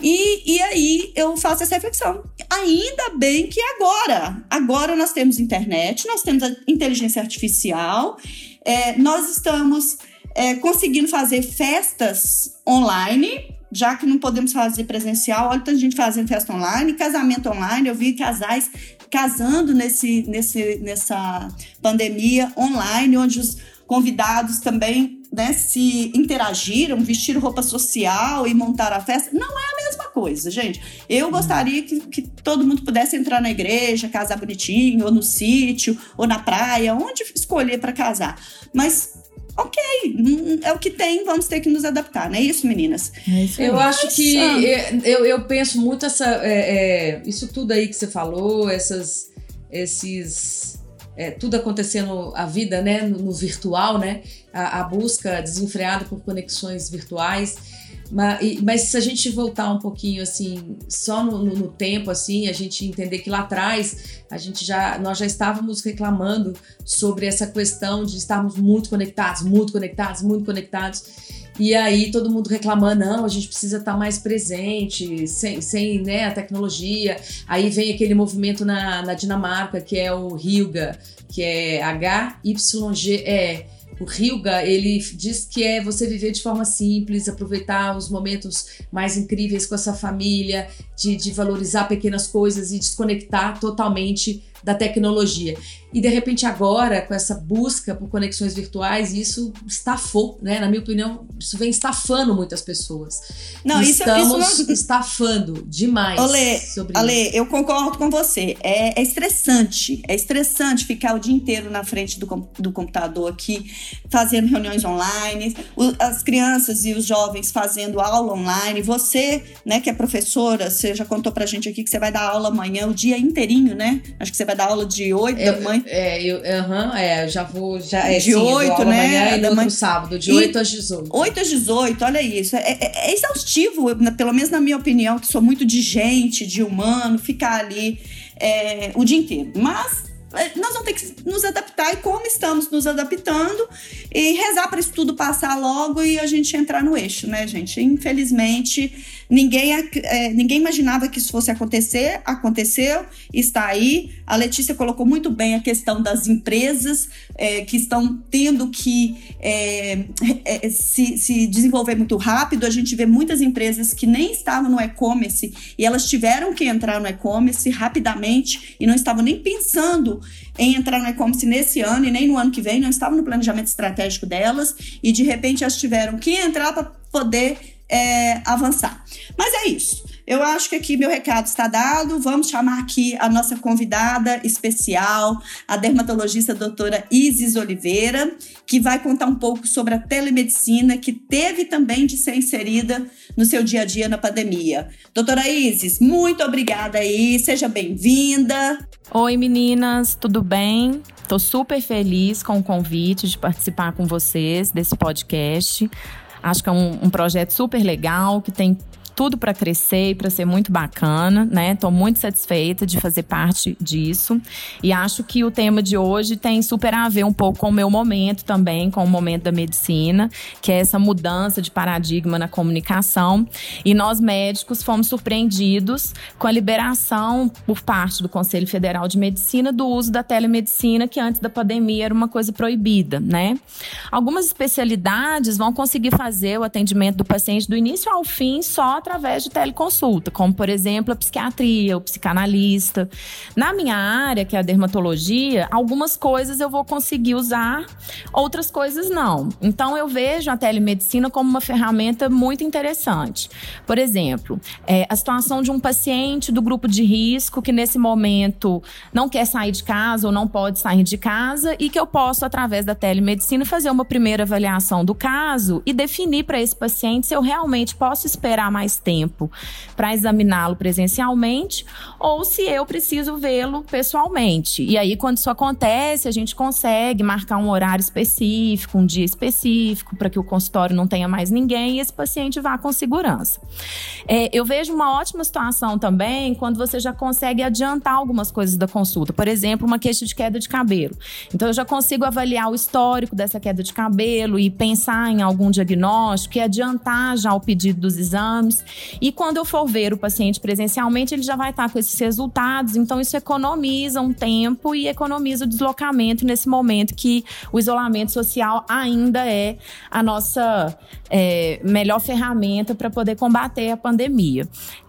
E, e aí eu faço essa reflexão. Ainda bem que agora, agora nós temos internet, nós temos inteligência artificial, é, nós estamos é, conseguindo fazer festas online, já que não podemos fazer presencial, olha tanta gente fazendo festa online, casamento online, eu vi casais casando nesse, nesse, nessa pandemia online, onde os convidados também né, se interagiram, vestiram roupa social e montaram a festa. Não é a mesma coisa, gente. Eu gostaria que, que todo mundo pudesse entrar na igreja, casar bonitinho, ou no sítio, ou na praia, onde escolher para casar. Mas ok, hum, é o que tem, vamos ter que nos adaptar, não é isso, meninas? É isso eu acho que eu, eu penso muito essa, é, é, isso tudo aí que você falou, essas, esses é, tudo acontecendo a vida, né, no, no virtual, né, a, a, busca desenfreada por conexões virtuais. Mas, e, mas, se a gente voltar um pouquinho assim, só no, no, no, tempo, assim, a gente entender que lá atrás a gente já, nós já estávamos reclamando sobre essa questão de estarmos muito conectados, muito conectados, muito conectados. E aí todo mundo reclamando, não, a gente precisa estar mais presente, sem, sem né, a tecnologia. Aí vem aquele movimento na, na Dinamarca, que é o Hilga, que é H-Y-G-E. O Hilga, ele diz que é você viver de forma simples, aproveitar os momentos mais incríveis com a sua família, de, de valorizar pequenas coisas e desconectar totalmente da tecnologia. E de repente agora, com essa busca por conexões virtuais, isso estafou, né? Na minha opinião, isso vem estafando muitas pessoas. Não, isso, Estamos isso não... estafando demais Ale, sobre isso. eu concordo com você. É, é, estressante. É estressante ficar o dia inteiro na frente do, do computador aqui, fazendo reuniões online, o, as crianças e os jovens fazendo aula online. Você, né, que é professora, você já contou pra gente aqui que você vai dar aula amanhã o dia inteirinho, né? Acho que você vai dar aula de 8 da manhã. É, eu, uhum, é, já vou. Já, é, de sim, 8, né? Amanhã e no outro sábado, de e 8 às 18. 8 às 18, olha isso. É, é, é exaustivo, pelo menos na minha opinião, que sou muito de gente, de humano, ficar ali é, o dia inteiro. Mas é, nós vamos ter que nos adaptar e como estamos nos adaptando e rezar para isso tudo passar logo e a gente entrar no eixo, né, gente? Infelizmente, ninguém, é, ninguém imaginava que isso fosse acontecer, aconteceu, está aí. A Letícia colocou muito bem a questão das empresas é, que estão tendo que é, é se, se desenvolver muito rápido. A gente vê muitas empresas que nem estavam no e-commerce e elas tiveram que entrar no e-commerce rapidamente e não estavam nem pensando em entrar no e-commerce nesse ano e nem no ano que vem, não estavam no planejamento estratégico delas e de repente elas tiveram que entrar para poder é, avançar. Mas é isso. Eu acho que aqui meu recado está dado. Vamos chamar aqui a nossa convidada especial, a dermatologista doutora Isis Oliveira, que vai contar um pouco sobre a telemedicina, que teve também de ser inserida no seu dia a dia na pandemia. Doutora Isis, muito obrigada aí, seja bem-vinda. Oi meninas, tudo bem? Estou super feliz com o convite de participar com vocês desse podcast. Acho que é um, um projeto super legal, que tem tudo para crescer e para ser muito bacana, né? Tô muito satisfeita de fazer parte disso e acho que o tema de hoje tem super a ver um pouco com o meu momento também, com o momento da medicina, que é essa mudança de paradigma na comunicação. E nós médicos fomos surpreendidos com a liberação por parte do Conselho Federal de Medicina do uso da telemedicina, que antes da pandemia era uma coisa proibida, né? Algumas especialidades vão conseguir fazer o atendimento do paciente do início ao fim só através de teleconsulta, como por exemplo a psiquiatria, o psicanalista. Na minha área, que é a dermatologia, algumas coisas eu vou conseguir usar, outras coisas não. Então eu vejo a telemedicina como uma ferramenta muito interessante. Por exemplo, é, a situação de um paciente do grupo de risco que nesse momento não quer sair de casa ou não pode sair de casa e que eu posso, através da telemedicina, fazer uma primeira avaliação do caso e definir para esse paciente se eu realmente posso esperar mais tempo para examiná-lo presencialmente ou se eu preciso vê-lo pessoalmente. E aí, quando isso acontece, a gente consegue marcar um horário específico, um dia específico, para que o consultório não tenha mais ninguém e esse paciente vá com segurança. É, eu vejo uma ótima situação também quando você já consegue adiantar algumas coisas da consulta. Por exemplo, uma queixa de queda de cabelo. Então, eu já consigo avaliar o histórico dessa queda de cabelo e pensar em algum diagnóstico e adiantar já o pedido dos exames. E quando eu for ver o paciente presencialmente, ele já vai estar com esses resultados. Então, isso economiza um tempo e economiza o deslocamento nesse momento que o isolamento social ainda é a nossa é, melhor ferramenta para poder combater a pandemia.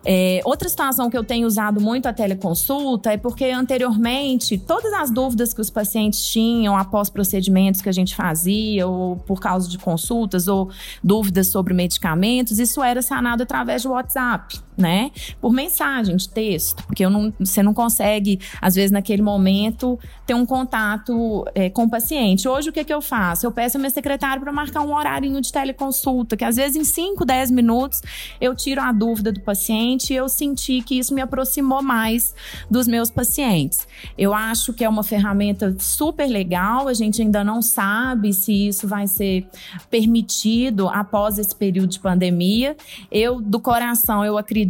É, outra situação que eu tenho usado muito a teleconsulta é porque anteriormente todas as dúvidas que os pacientes tinham após procedimentos que a gente fazia, ou por causa de consultas, ou dúvidas sobre medicamentos, isso era sanado através do WhatsApp, né? Por mensagem de texto, porque não, você não consegue, às vezes, naquele momento, ter um contato é, com o paciente. Hoje, o que, que eu faço? Eu peço ao meu secretário para marcar um horário de teleconsulta, que às vezes em 5, 10 minutos eu tiro a dúvida do paciente realmente eu senti que isso me aproximou mais dos meus pacientes. Eu acho que é uma ferramenta super legal, a gente ainda não sabe se isso vai ser permitido após esse período de pandemia. Eu, do coração, eu acredito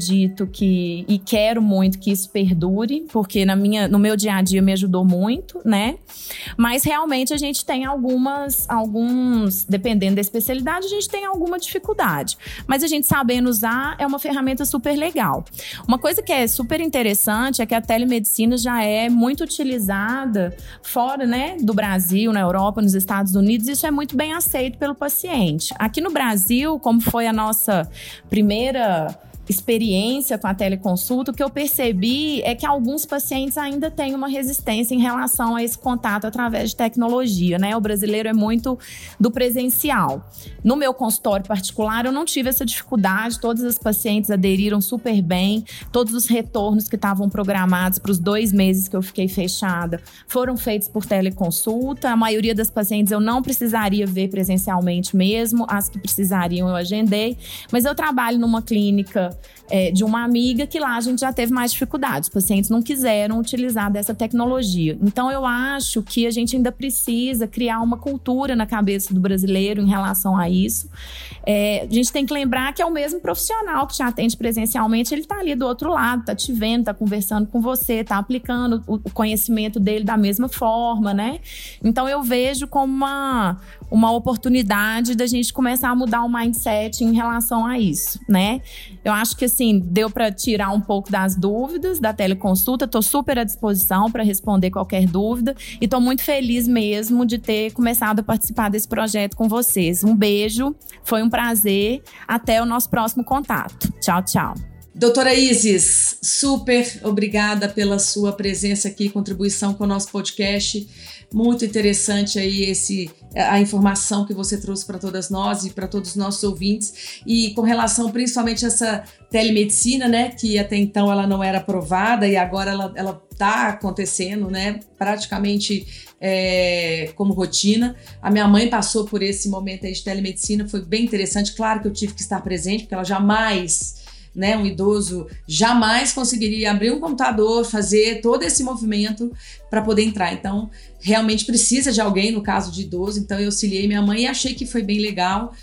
que e quero muito que isso perdure, porque na minha, no meu dia a dia me ajudou muito, né? Mas realmente a gente tem algumas, alguns, dependendo da especialidade, a gente tem alguma dificuldade. Mas a gente sabendo usar é uma ferramenta super legal. Uma coisa que é super interessante é que a telemedicina já é muito utilizada fora né, do Brasil, na Europa, nos Estados Unidos. Isso é muito bem aceito pelo paciente. Aqui no Brasil, como foi a nossa primeira experiência com a teleconsulta, o que eu percebi é que alguns pacientes ainda têm uma resistência em relação a esse contato através de tecnologia, né? O brasileiro é muito do presencial. No meu consultório particular, eu não tive essa dificuldade, todas as pacientes aderiram super bem, todos os retornos que estavam programados para os dois meses que eu fiquei fechada foram feitos por teleconsulta. A maioria das pacientes eu não precisaria ver presencialmente mesmo, as que precisariam eu agendei, mas eu trabalho numa clínica é, de uma amiga que lá a gente já teve mais dificuldades. Os pacientes não quiseram utilizar dessa tecnologia. Então, eu acho que a gente ainda precisa criar uma cultura na cabeça do brasileiro em relação a isso. É, a gente tem que lembrar que é o mesmo profissional que te atende presencialmente, ele está ali do outro lado, está te vendo, está conversando com você, está aplicando o conhecimento dele da mesma forma, né? Então, eu vejo como uma, uma oportunidade da gente começar a mudar o mindset em relação a isso, né? Eu acho que assim, deu para tirar um pouco das dúvidas da teleconsulta. Estou super à disposição para responder qualquer dúvida e estou muito feliz mesmo de ter começado a participar desse projeto com vocês. Um beijo, foi um prazer. Até o nosso próximo contato. Tchau, tchau. Doutora Isis, super obrigada pela sua presença aqui, contribuição com o nosso podcast. Muito interessante aí esse a informação que você trouxe para todas nós e para todos os nossos ouvintes e com relação principalmente a essa telemedicina, né, que até então ela não era aprovada e agora ela ela está acontecendo, né, praticamente é, como rotina. A minha mãe passou por esse momento aí de telemedicina, foi bem interessante. Claro que eu tive que estar presente, porque ela jamais né, um idoso jamais conseguiria abrir um computador, fazer todo esse movimento para poder entrar. Então, realmente precisa de alguém no caso de idoso. Então, eu auxiliei minha mãe e achei que foi bem legal.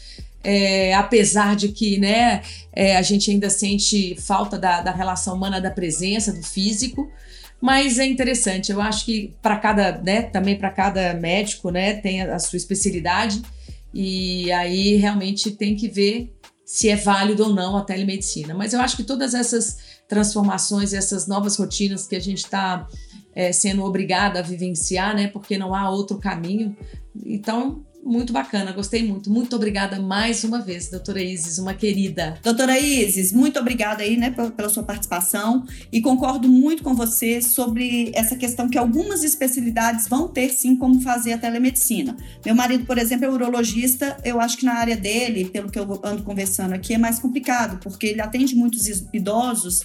É, apesar de que né, é, a gente ainda sente falta da, da relação humana, da presença, do físico. Mas é interessante, eu acho que para cada, né, também para cada médico, né, tem a, sua especialidade e aí realmente tem que ver se é válido ou não a telemedicina. Mas eu acho que todas essas transformações, essas novas rotinas que a gente está é, sendo obrigada a vivenciar, né? Porque não há outro caminho. Então, muito bacana, gostei muito. Muito obrigada mais uma vez, doutora Isis, uma querida. Doutora Isis, muito obrigada aí, né, pela sua participação e concordo muito com você sobre essa questão que algumas especialidades vão ter sim como fazer a telemedicina. Meu marido, por exemplo, é urologista, eu acho que na área dele, pelo que eu ando conversando aqui, é mais complicado, porque ele atende muitos idosos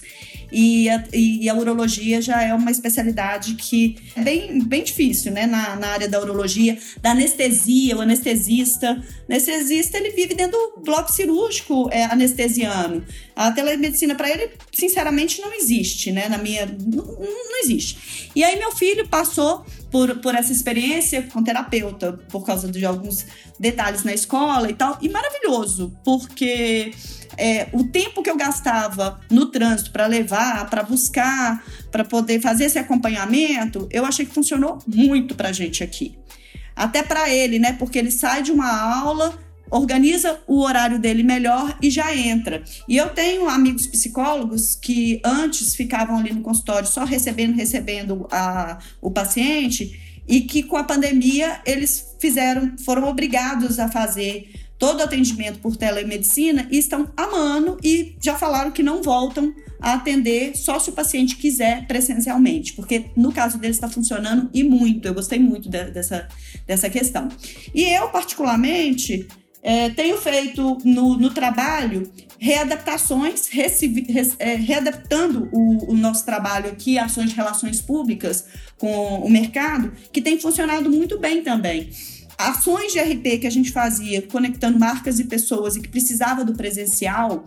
e a, e a urologia já é uma especialidade que é bem, bem difícil, né, na, na área da urologia, da anestesia, o anestesista. Anestesista, ele vive dentro do bloco cirúrgico é, anestesiano. A telemedicina para ele, sinceramente, não existe, né? Na minha. Não, não existe. E aí, meu filho passou por, por essa experiência com terapeuta, por causa de alguns detalhes na escola e tal. E maravilhoso, porque. É, o tempo que eu gastava no trânsito para levar, para buscar, para poder fazer esse acompanhamento, eu achei que funcionou muito para gente aqui até para ele, né? Porque ele sai de uma aula, organiza o horário dele melhor e já entra. E eu tenho amigos psicólogos que antes ficavam ali no consultório só recebendo, recebendo a, o paciente e que com a pandemia eles fizeram, foram obrigados a fazer todo atendimento por telemedicina e estão amando e já falaram que não voltam a atender só se o paciente quiser presencialmente, porque no caso dele está funcionando e muito. Eu gostei muito de, dessa, dessa questão. E eu, particularmente, é, tenho feito no, no trabalho readaptações, res, é, readaptando o, o, nosso trabalho aqui, ações de relações públicas com o mercado, que tem funcionado muito bem também ações de RP que a gente fazia conectando marcas e pessoas e que precisava do presencial,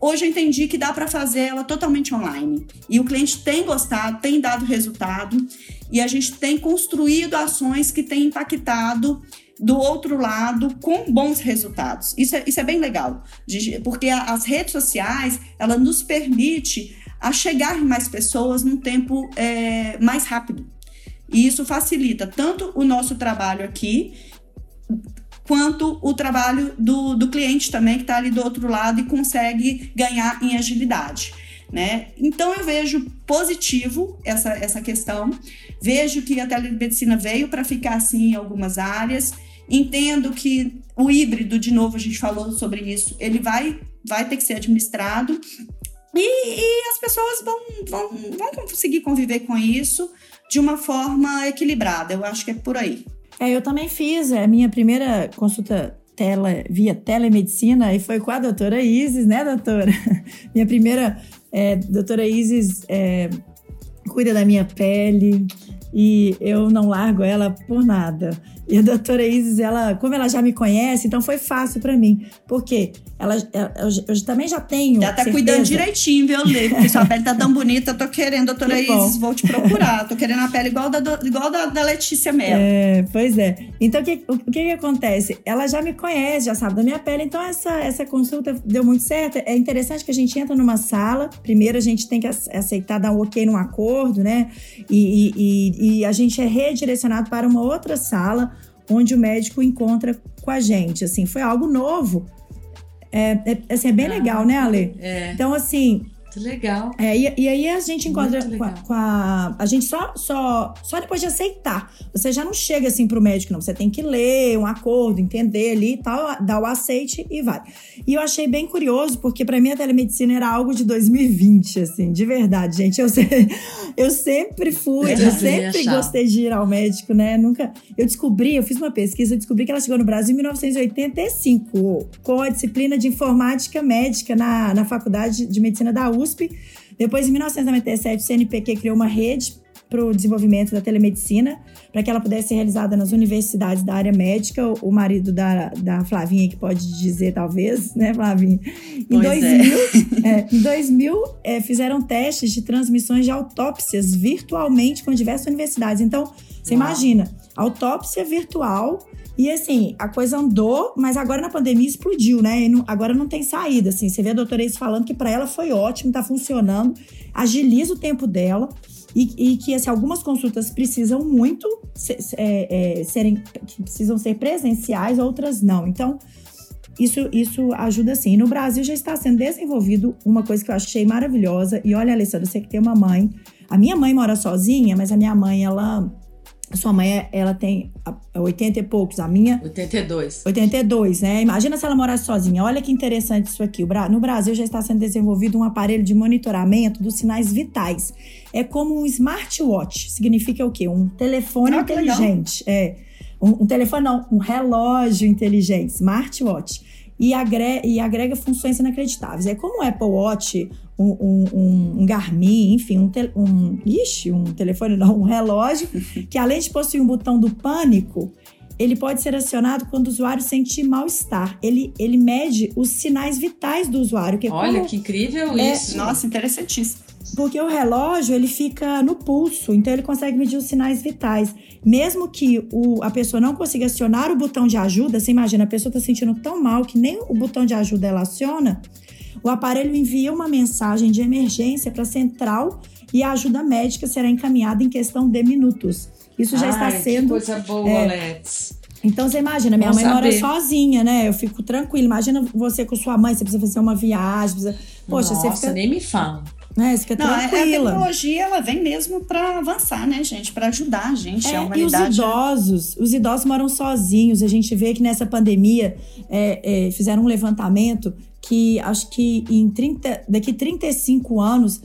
hoje eu entendi que dá para fazer ela totalmente online. E o cliente tem gostado, tem dado resultado e a gente tem construído ações que têm impactado do outro lado com bons resultados. Isso é, isso é bem legal, porque as redes sociais ela nos permite a chegar mais pessoas num tempo é, mais rápido. E isso facilita tanto o nosso trabalho aqui quanto o trabalho do, do cliente também, que está ali do outro lado e consegue ganhar em agilidade. Né? Então eu vejo positivo essa, essa questão, vejo que a telemedicina veio para ficar assim em algumas áreas, entendo que o híbrido, de novo, a gente falou sobre isso, ele vai, vai ter que ser administrado e, e as pessoas vão, vão, vão conseguir conviver com isso de uma forma equilibrada. Eu acho que é por aí. É, eu também fiz a minha primeira consulta tele, via telemedicina e foi com a doutora Isis, né, doutora? minha primeira, é, doutora Isis é, cuida da minha pele e eu não largo ela por nada. E a doutora Isis, ela, como ela já me conhece, então foi fácil para mim. Porque ela, eu, eu, também já tenho. Já tá certeza. cuidando direitinho, viu, Lê? Porque sua pele tá tão bonita, eu tô querendo, doutora Isis, vou te procurar. Tô querendo a pele igual da, igual da, da Letícia Mello. É, pois é. Então, o que, o, que que acontece? Ela já me conhece, já sabe da minha pele, então essa, essa consulta deu muito certo. É interessante que a gente entra numa sala, primeiro a gente tem que aceitar, dar um ok num acordo, né? E, e, e a gente é redirecionado para uma outra sala onde o médico encontra com a gente. Assim, foi algo novo. É, é, assim, é bem ah, legal, né, Ale? É. Então, assim, muito legal. É, e, e, aí a gente encontra com a, com a, a. gente só, só, só depois de aceitar. Você já não chega assim pro médico, não. Você tem que ler um acordo, entender ali e tal, dar o aceite e vai. E eu achei bem curioso, porque para mim a telemedicina era algo de 2020, assim, de verdade, gente. Eu, eu sempre fui, eu sempre gostei de ir ao médico, né? Nunca. Eu descobri, eu fiz uma pesquisa, eu descobri que ela chegou no Brasil em 1985, com a disciplina de informática médica na, na Faculdade de Medicina da USP USP. Depois, em 1997, o CNPq criou uma rede para o desenvolvimento da telemedicina, para que ela pudesse ser realizada nas universidades da área médica. O marido da, da Flavinha, que pode dizer, talvez, né, Flavinha? Em pois 2000, é. É, em 2000 é, fizeram testes de transmissões de autópsias virtualmente com diversas universidades. Então, você Uau. imagina, autópsia virtual E assim, a coisa andou, mas agora na pandemia explodiu, né? Não, agora não tem saída, assim. Você vê a doutora Ace falando que para ela foi ótimo, tá funcionando, agiliza o tempo dela. E, e que assim, algumas consultas precisam muito se, é, é, serem, precisam ser presenciais, outras não. Então, isso, isso ajuda sim. E no Brasil já está sendo desenvolvido uma coisa que eu achei maravilhosa. E olha, Alessandra, você que tem uma mãe. A minha mãe mora sozinha, mas a minha mãe, ela sua mãe, ela tem 80 e poucos, a minha... 82. 82, né? Imagina se ela morasse sozinha. Olha que interessante isso aqui. No Brasil já está sendo desenvolvido um aparelho de monitoramento dos sinais vitais. É como um smartwatch. Significa o quê? Um telefone ah, inteligente. É. Um, um telefone não, um relógio inteligente, smartwatch e agrega, e agrega funções inacreditáveis. É como o Apple Watch, um, um, um Garmin, enfim, um, te, um, ixi, um telefone não, um relógio, que além de possuir um botão do pânico, ele pode ser acionado quando o usuário sentir mal-estar. Ele, ele mede os sinais vitais do usuário. Que é Olha, como, que incrível é, isso. Nossa, interessantíssimo. Porque o relógio, ele fica no pulso, então ele consegue medir os sinais vitais. Mesmo que o, a pessoa não consiga acionar o botão de ajuda, você imagina, a pessoa está sentindo tão mal que nem o botão de ajuda ela aciona, o aparelho envia uma mensagem de emergência para a central e a ajuda médica será encaminhada em questão de minutos. Isso já Ai, está sendo. Que coisa boa, é, Alex. Então você imagina, minha mãe mora saber. sozinha, né? Eu fico tranquila. Imagina você com sua mãe, você precisa fazer uma viagem. Precisa... Poxa, Nossa, você fica. nem me fala. Né, você fica Não, a- a tranquila. tecnologia ela vem mesmo para avançar, né, gente? Para ajudar a gente, É, a e os idosos, os idosos moram sozinhos. A gente vê que nessa pandemia é, é, fizeram um levantamento que acho que em 30, daqui 35 anos,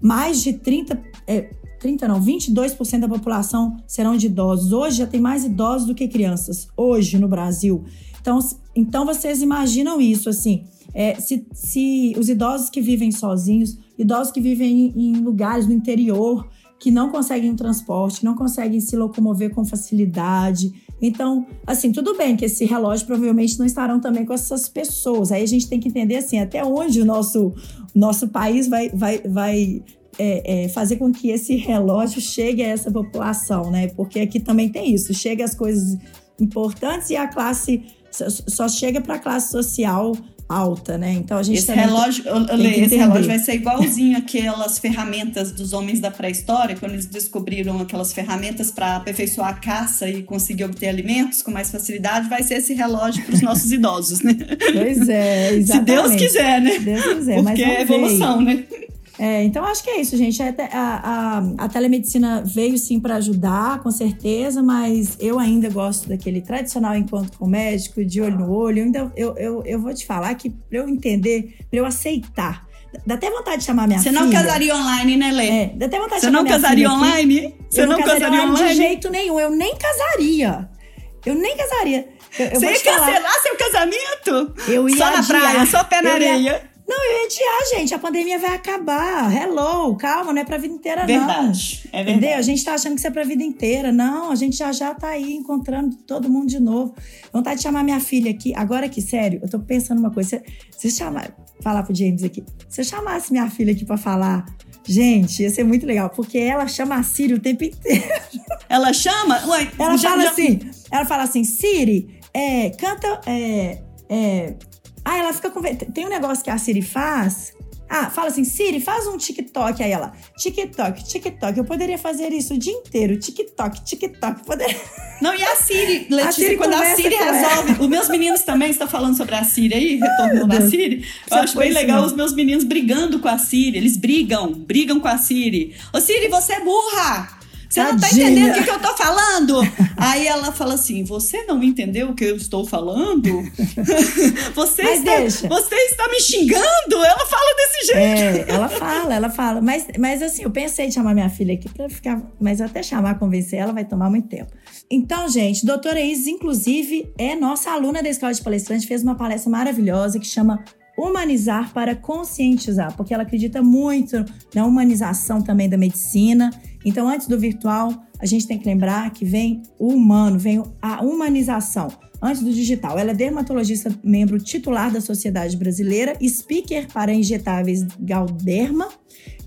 mais de 30, é, 30 não, 22% da população serão de idosos. Hoje já tem mais idosos do que crianças, hoje no Brasil. Então, então vocês imaginam isso, assim, é, se, se os idosos que vivem sozinhos, idosos que vivem em, em lugares no interior, que não conseguem um transporte, não conseguem se locomover com facilidade. Então, assim, tudo bem que esse relógio provavelmente não estarão também com essas pessoas. Aí a gente tem que entender, assim, até onde o nosso, nosso país vai, vai, vai é, é, fazer com que esse relógio chegue a essa população, né? Porque aqui também tem isso, chega as coisas importantes e a classe só chega para a classe social alta, né? Então a gente Esse relógio, eu- eu leio, esse relógio vai ser igualzinho aquelas ferramentas dos homens da pré-história, quando eles descobriram aquelas ferramentas para aperfeiçoar a caça e conseguir obter alimentos com mais facilidade, vai ser esse relógio para os nossos idosos, né? Pois é, Se exatamente. Deus quiser, né? Se Deus quiser, mas Porque é vamos ver evolução, né? É, então acho que é isso, gente. A, a, a- a telemedicina veio sim para ajudar, com certeza, mas eu ainda gosto daquele tradicional encontro com o médico, de olho no olho. Então, eu, eu, eu vou te falar que para eu entender, para eu aceitar, dá até vontade de chamar minha Você filha. não casaria online, né, Lê? É, dá até vontade de Você chamar não minha casaria filha aqui. online? Você não casaria online de jeito nenhum. Eu nem casaria. Eu nem casaria. Eu, eu Você ia falar. cancelar seu casamento? Eu ia Só na adiar. praia, só pé na Eu ia- areia. Não, eu ia adiar, gente. A pandemia vai acabar. Hello, calma, não é pra vida inteira, não. Verdade, é verdade. Entendeu? A gente tá achando que isso é pra vida inteira. Não, a gente já já tá aí encontrando todo mundo de novo. Vontade de chamar minha filha aqui. Agora que, sério, eu tô pensando uma coisa. Se, se chamar, falar pro James aqui. Se eu chamasse minha filha aqui pra falar, gente, ia ser muito legal. Porque ela chama a Siri o tempo inteiro. Ela chama? Ué, Ela já- fala já- assim, ela fala assim, Siri, é, canta, é, é... Ah, ela fica com... Tem um negócio que a Siri faz... Ah, fala assim, Siri, faz um TikTok. Aí ela, TikTok, TikTok. Eu poderia fazer isso o dia inteiro. TikTok, TikTok. Poderia... Não, e a Siri, Letícia, Siri quando a Siri resolve. Os meus meninos também estão falando sobre a Siri aí, retorno da Deus. Siri. Eu acho bem legal mesmo. os meus meninos brigando com a Siri. Eles brigam, brigam com a Siri. Ô Siri, você é burra! Você não tá Tadinha. entendendo o que, que eu tô falando? Aí ela fala assim: Você não entendeu o que eu estou falando? Você, Mas está, deixa. você está me xingando? Ela fala desse jeito. É, ela fala, ela fala. Mas, mas assim, eu pensei em chamar minha filha aqui pra ficar. Mas até chamar, convencer ela, vai tomar muito tempo. Então, gente, doutora Isis, inclusive, é nossa aluna da Escola de Palestrante, fez uma palestra maravilhosa que chama Humanizar para Conscientizar, porque ela acredita muito na humanização também da medicina. Então, antes do virtual, a gente tem que lembrar que vem o humano, vem a humanização antes do digital. Ela é dermatologista, membro titular da Sociedade Brasileira, speaker para injetáveis Galderma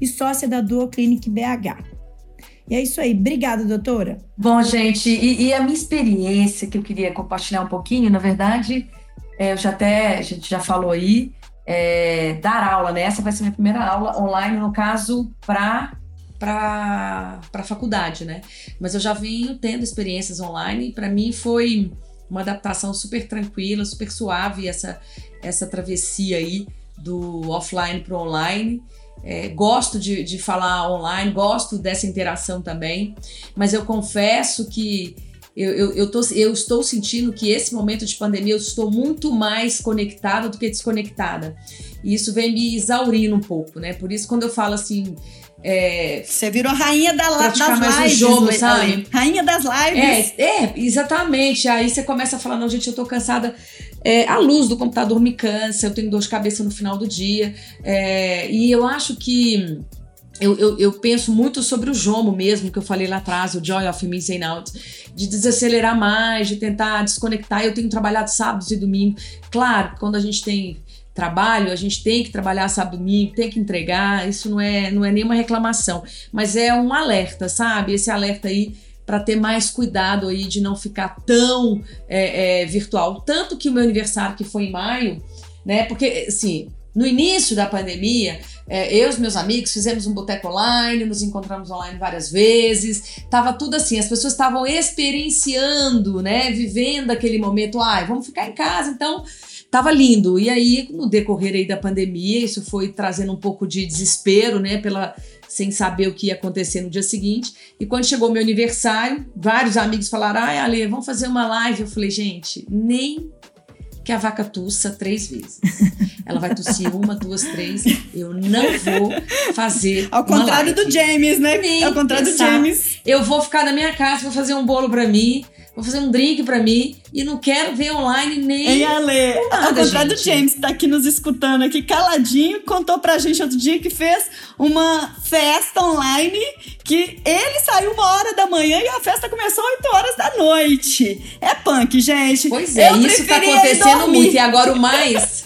e sócia da Duo Clinic BH. E é isso aí. Obrigada, doutora. Bom, gente, e, e a minha experiência que eu queria compartilhar um pouquinho, na verdade, eu já até, a gente já falou aí, é, dar aula, né? Essa vai ser minha primeira aula online, no caso, para para a faculdade, né? Mas eu já venho tendo experiências online para mim foi uma adaptação super tranquila, super suave essa, essa travessia aí do offline para online. É, gosto de, de falar online, gosto dessa interação também, mas eu confesso que eu, eu, eu, tô, eu estou sentindo que esse momento de pandemia eu estou muito mais conectada do que desconectada. E isso vem me exaurindo um pouco, né? Por isso, quando eu falo assim. É, Você virou rainha da, das lives. Jogo, sabe? Rainha das lives. É, é, exatamente. Aí você começa a falar: não, gente, eu tô cansada. É, a luz do computador me cansa, eu tenho dor de cabeça no final do dia. É, e eu acho que eu, eu, eu, penso muito sobre o Jomo mesmo, que eu falei lá atrás, o Joy of Missing Out, de desacelerar mais, de tentar desconectar. Eu tenho trabalhado sábados e domingos. Claro, quando a gente tem trabalho, a gente tem que trabalhar sábado e domingo, tem que entregar, isso não é, não é nenhuma reclamação, mas é um alerta, sabe? Esse alerta aí para ter mais cuidado aí de não ficar tão é, é, virtual. Tanto que o meu aniversário, que foi em maio, né? Porque, assim, no início da pandemia, é, eu e os meus amigos fizemos um boteco online, nos encontramos online várias vezes, tava tudo assim, as pessoas estavam experienciando, né, vivendo aquele momento, ai, vamos ficar em casa, então tava lindo. E aí, no decorrer aí da pandemia, isso foi trazendo um pouco de desespero, né, pela sem saber o que ia acontecer no dia seguinte. E quando chegou meu aniversário, vários amigos falaram: "Ai, Ale, vamos fazer uma live". Eu falei: "Gente, nem que a vaca tussa três vezes. Ela vai tossir uma, duas, três. Eu não vou fazer. Ao contrário do James, né? Nem Ao contrário pensar. do James. Eu vou ficar na minha casa, vou fazer um bolo para mim, vou fazer um drink para mim e não quero ver online nem. Ei, Ale, nada, ao contrário do gente. James, que tá aqui nos escutando aqui caladinho, contou pra gente outro dia que fez uma festa online que ele saiu uma hora da manhã e a festa começou 8 horas da noite. É punk, gente. Pois é, Eu isso tá acontecendo muito. E agora o mais.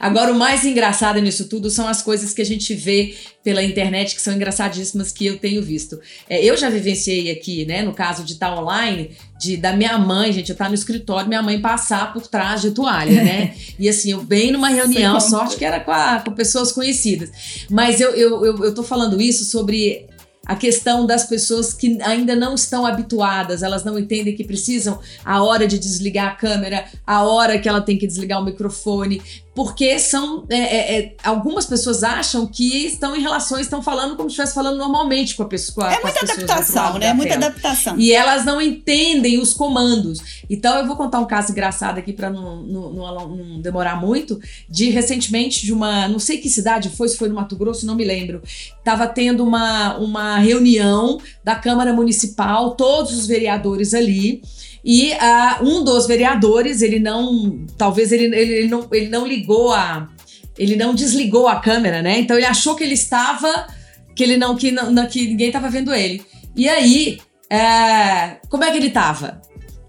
Agora o mais engraçado nisso tudo são as coisas que a gente vê pela internet que são engraçadíssimas que eu tenho visto. É, eu já vivenciei aqui, né, no caso de estar online, de da minha mãe, gente, eu estar no escritório, minha mãe passar por trás de toalha, né? E assim, eu bem numa reunião, sorte que era com, a- com pessoas conhecidas. Mas eu, eu, eu, eu tô falando isso sobre a questão das pessoas que ainda não estão habituadas, elas não entendem que precisam a hora de desligar a câmera, a hora que ela tem que desligar o microfone, porque são é, é, é, algumas pessoas acham que estão em relações, estão falando como se estivesse falando normalmente com a pessoa. É muita adaptação, né? da Muita tela. adaptação. E elas não entendem os comandos. Então eu vou contar um caso engraçado aqui para não, não, não- não demorar muito. De recentemente, de uma. Não sei que cidade foi, se foi no Mato Grosso, não me lembro. Tava tendo uma, uma reunião da Câmara Municipal, todos os vereadores ali. E ah, um dos vereadores, ele não. Talvez ele, ele, ele não, ele não ligou a. Ele não desligou a câmera, né? Então ele achou que ele estava. Que ele não. Que, não, que ninguém estava vendo ele. E aí, é, como é que ele tava?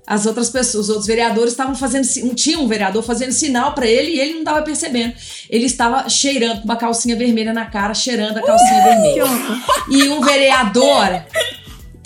As outras pessoas, os outros vereadores estavam fazendo. Um, tinha um vereador fazendo sinal pra ele e ele não estava percebendo. Ele estava cheirando com uma calcinha vermelha na cara, cheirando a calcinha vermelha. E um vereador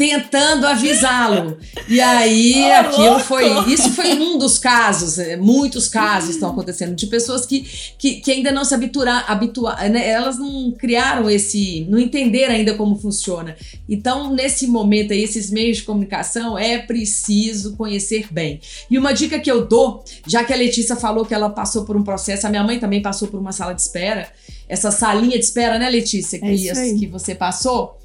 tentando avisá-lo. E aí, Ô, aquilo louco! foi. Isso foi um dos casos, é, muitos casos estão acontecendo, de pessoas que, que, que ainda não se habituar, habituar, né, elas não criaram esse. não entenderam ainda como funciona. Então, nesse momento aí, esses meios de comunicação é preciso conhecer bem. E uma dica que eu dou, já que a Letícia falou que ela passou por um processo, a minha mãe também passou por uma sala de espera, essa salinha de espera, né, Letícia, que, É que você passou.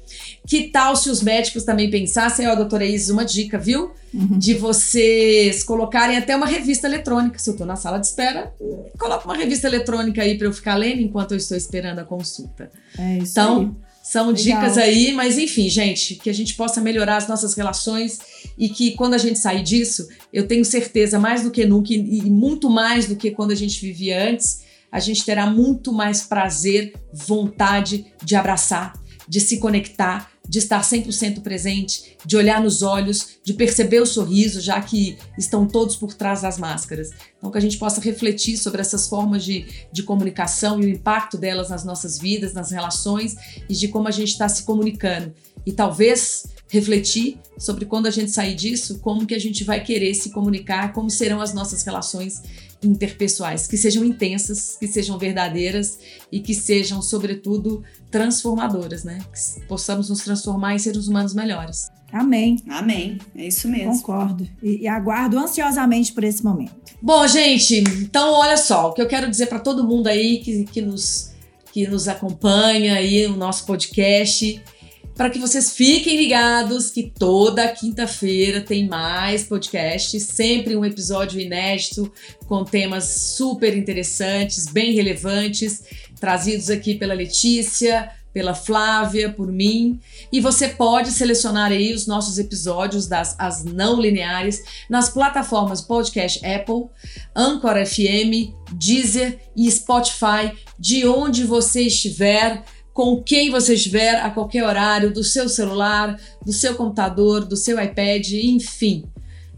Que tal se os médicos também pensassem, ó, doutora Isis, uma dica, viu? Uhum. De vocês colocarem até uma revista eletrônica. Se eu tô na sala de espera, coloca uma revista eletrônica aí para eu ficar lendo enquanto eu estou esperando a consulta. É isso Então, aí. são Legal. dicas aí, mas enfim, gente, que a gente possa melhorar as nossas relações e que quando a gente sair disso, eu tenho certeza, mais do que nunca e muito mais do que quando a gente vivia antes, a gente terá muito mais prazer, vontade de abraçar, de se conectar, de estar 100% presente, de olhar nos olhos, de perceber o sorriso, já que estão todos por trás das máscaras. Então, que a gente possa refletir sobre essas formas de, de comunicação e o impacto delas nas nossas vidas, nas relações e de como a gente está se comunicando. e talvez refletir sobre quando a gente sair disso, como que a gente vai querer se comunicar, como serão as nossas relações interpessoais, que sejam intensas, que sejam verdadeiras e que sejam, sobretudo, transformadoras, né? Que possamos nos transformar em seres humanos melhores. Amém. Amém. É isso mesmo. Concordo. E, e aguardo ansiosamente por esse momento. Bom, gente, então olha só, o que eu quero dizer para todo mundo aí que, que, nos, que nos acompanha aí no nosso podcast para que vocês fiquem ligados que toda quinta-feira tem mais podcast, sempre um episódio inédito com temas super interessantes, bem relevantes, trazidos aqui pela Letícia, pela Flávia, por mim. E você pode selecionar aí os nossos episódios das as não lineares nas plataformas podcast Apple, Anchor FM, Deezer e Spotify, de onde você estiver com quem você estiver a qualquer horário, do seu celular, do seu computador, do seu iPad, enfim.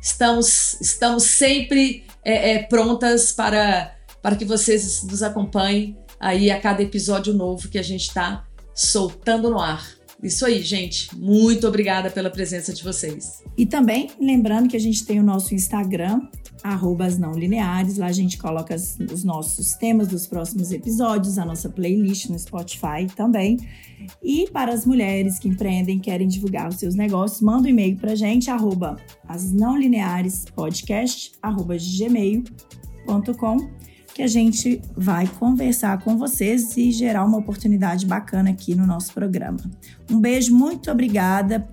Estamos, estamos sempre é, é, prontas para, para que vocês nos acompanhem aí a cada episódio novo que a gente está soltando no ar. Isso aí, gente. Muito obrigada pela presença de vocês. E também lembrando que a gente tem o nosso Instagram, arrobas não lineares. Lá a gente coloca os nossos temas dos próximos episódios, a nossa playlist no Spotify também. E para as mulheres que empreendem, querem divulgar os seus negócios, manda um e-mail para a gente, arroba as não lineares podcast, arroba gmail.com que a gente vai conversar com vocês e gerar uma oportunidade bacana aqui no nosso programa. Um beijo, muito obrigada,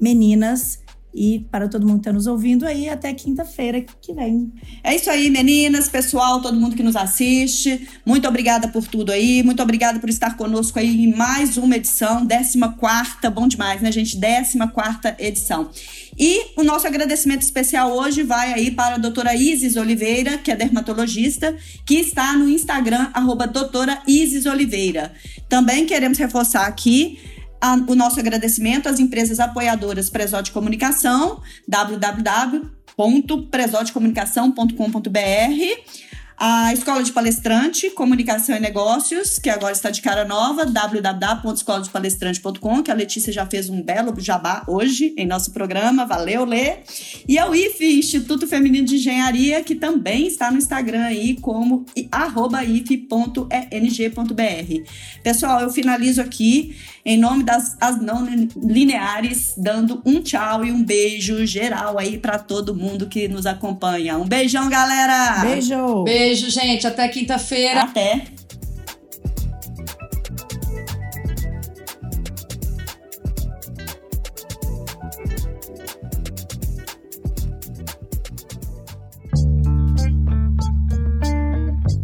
meninas. E para todo mundo que está nos ouvindo aí, até quinta-feira que vem. É isso aí, meninas, pessoal, todo mundo que nos assiste. Muito obrigada por tudo aí. Muito obrigada por estar conosco aí em mais uma edição, 14 quarta, bom demais, né, gente? 14 quarta edição. E o nosso agradecimento especial hoje vai aí para a doutora Isis Oliveira, que é dermatologista, que está no Instagram, arroba doutora Isis Oliveira. Também queremos reforçar aqui a, o nosso agradecimento às empresas apoiadoras Presó de Comunicação, www.presodecomunicação.com.br a Escola de Palestrante, Comunicação e Negócios, que agora está de cara nova, www.escoladepalestrante.com, que a Letícia já fez um belo jabá hoje em nosso programa. Valeu, Lê! E a IFE, Instituto Feminino de Engenharia, que também está no Instagram aí como if.eng.br. Pessoal, eu finalizo aqui em nome das as não lineares, dando um tchau e um beijo geral aí para todo mundo que nos acompanha. Um beijão, galera! Beijo! Beijo, gente. Até quinta-feira. Até!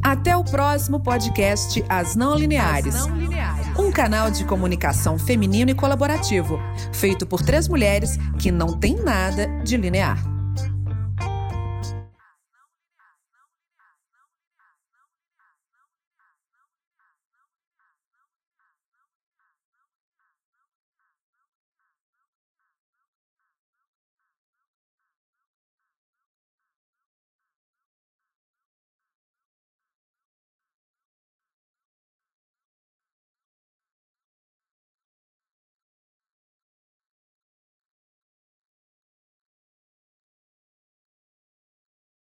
Até o próximo podcast As Não Lineares. As não lineares. Um canal de comunicação feminino e colaborativo, feito por três mulheres que não têm nada de linear.